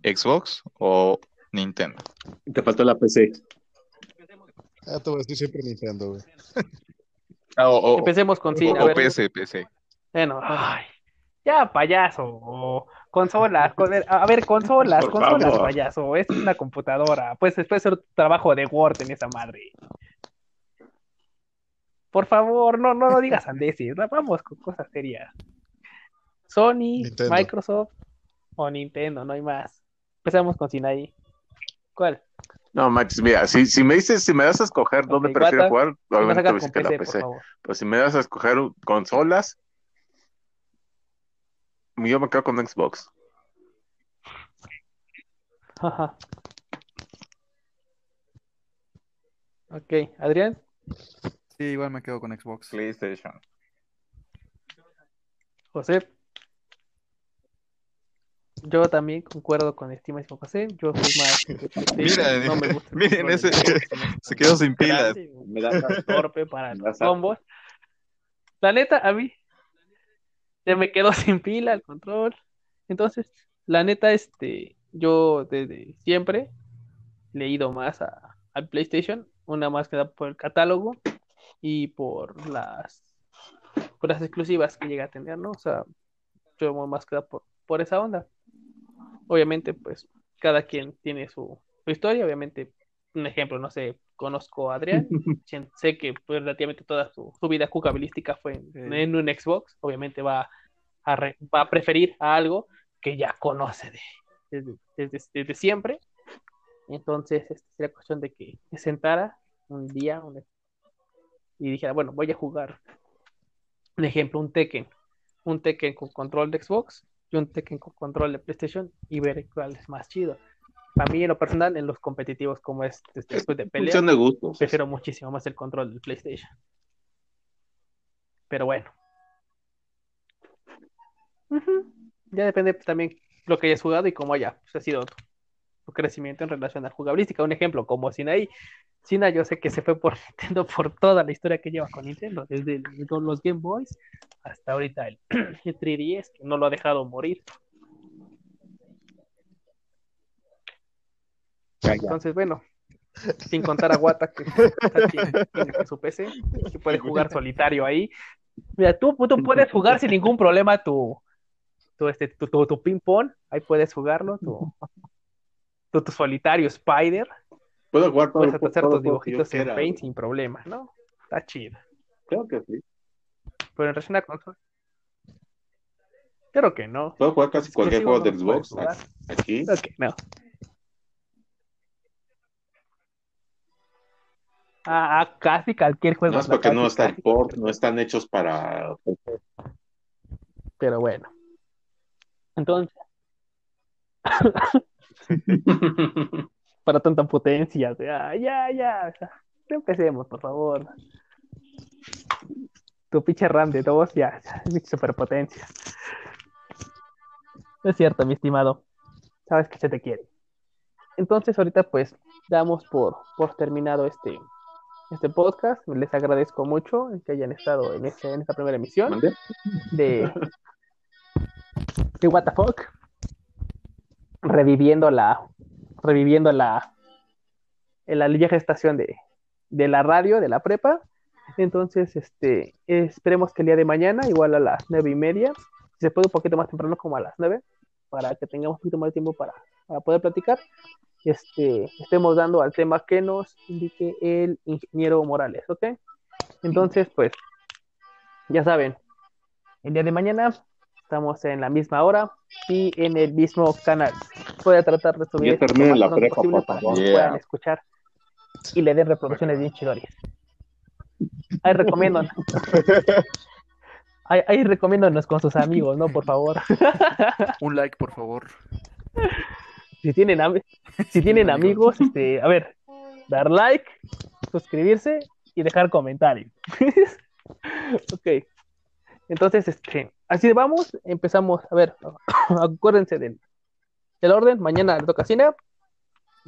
Xbox o Nintendo. Te faltó la PC. Ah, te voy a decir siempre Nintendo, güey. Ah, o, o- empecemos con o- cine, a o ver. PC, PC. Bueno, ay, ya payaso, o consolas, con- a ver, consolas, Por consolas, favor. payaso, es una computadora, pues después hacer trabajo de Word en esa madre. Por favor, no, no, no digas andesis, vamos con cosas serias. Sony, Nintendo. Microsoft o Nintendo, no hay más. Empezamos con Sinaí. ¿Cuál? No, Max, mira, si, si me dices, si me das a escoger dónde prefiero Guata, jugar, obviamente voy a que la PC, PC. Pero si me das a escoger consolas, yo me quedo con Xbox. Ajá. Ok, Adrián. Sí, igual me quedo con Xbox. PlayStation. José. Yo también concuerdo con estimadísimo José. Yo soy más. Miren, no me gusta miren ese- Se quedó sin pilas. Me da- torpe para los combos. La neta, a mí se me quedó sin pila el control. Entonces, la neta, este, yo desde siempre le he ido más a, al PlayStation, una más que nada por el catálogo y por las por las exclusivas que llega a tener, ¿no? O sea, yo voy más que nada por, por esa onda. Obviamente, pues, cada quien tiene su, su historia, obviamente, un ejemplo, no sé, conozco a Adrián, sé- que pues, relativamente toda su, su vida jugabilística fue en, Sí. en un Xbox, obviamente va a, re- va a preferir a algo que ya conoce de, desde, desde- desde siempre. Entonces, este, sería cuestión de que se sentara un día un- y dijera, bueno, voy a jugar, un ejemplo, un Tekken, un Tekken con control de Xbox y un Tekken con control de PlayStation y ver cuál es más chido. Para mí, en lo personal, en los competitivos como es este, después de pelea, de gustos. prefiero muchísimo más el control del PlayStation. Pero bueno. Ya depende también lo que hayas jugado y cómo haya pues, ha sido tu, tu crecimiento en relación a la jugabilística. Un ejemplo, como Sinaí. Sina yo sé que se fue por Nintendo por toda la historia que lleva con Nintendo, desde el- los Game Boys hasta ahorita el, el 3DS, que no lo ha dejado morir. Entonces, bueno, sin contar a Wata que tiene su PC, que puede jugar solitario ahí. Mira, tú, tú puedes jugar sin ningún problema tu, tu, este, tu, tu, tu ping-pong, ahí puedes jugarlo, tu, tu, tu solitario Spider, Puedo jugar todo, puedes hacer todo tus dibujitos en Paint sin problema, ¿no? Está chido. Creo que sí. Pero en relación a consola, creo que no. Puedo jugar casi cualquier juego de Xbox aquí. Creo que no. Ah, ah, casi cualquier juego. No es porque no están cualquier no están hechos para. Pero bueno. Entonces, para tanta potencia, o sea, ya, ya, ya empecemos, por favor. Tu pinche RAM de 2, ya, superpotencia. No es cierto, mi estimado. Sabes que se te quiere. Entonces, ahorita, pues, damos por, por terminado este, este podcast. Les agradezco mucho que hayan estado en, este, en esta primera emisión de, de What the fuck, reviviendo la, reviviendo la, la vieja estación de, de la radio, de la prepa. Entonces, este, esperemos que el día de mañana, igual a las nueve y media, si se puede un poquito más temprano, como a las nueve, para que tengamos un poquito más de tiempo para, para poder platicar, este, estemos dando al tema que nos indique el ingeniero Morales, ¿ok? Entonces, pues, ya saben, el día de mañana estamos en la misma hora y en el mismo canal. Voy a tratar de subir lo más la prepa, posible para que Yeah. puedan escuchar y le den reproducciones bien chidorias. Ahí recomiendo. Ahí, ahí recomiéndonos con sus amigos, ¿no? Por favor. Un like, por favor. Si tienen, am- si tienen amigos, este, a ver, dar like, suscribirse y dejar comentarios. ok. Entonces, este, así vamos, empezamos, a ver, acuérdense del, del orden, mañana le toca cine,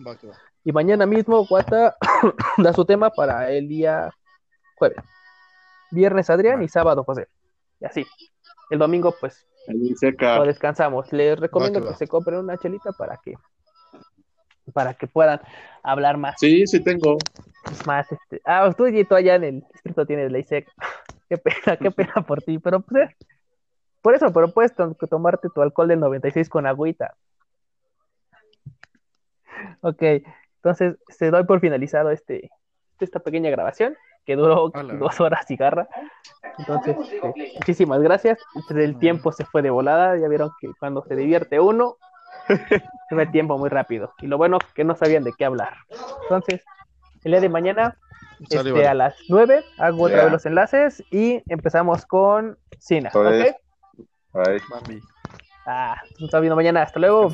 Va, que va. Y mañana mismo Guata da su tema para el día jueves. Viernes Adrián y sábado José. Y así. El domingo, pues, lo descansamos. Les recomiendo Va que se compren una chelita para que para que puedan hablar más. Sí, sí tengo. más este. Ah, tú, y tú allá en el distrito tienes ley seca. Qué pena, qué pena por ti, pero pues eh, por eso, pero puedes to- tomarte tu alcohol del 96 con agüita. Ok, entonces se doy por finalizado este, esta pequeña grabación que duró Hola. dos horas y garra. Entonces, este, muchísimas gracias. El tiempo se fue de volada. Ya vieron que cuando se divierte uno, se ve el tiempo muy rápido. Y lo bueno que no sabían de qué hablar. Entonces, el día de mañana Sale, este, vale. a las 9 hago otra vez los enlaces y empezamos con Sina. Pues, Bambi. Ah, nos estamos viendo mañana. Hasta luego.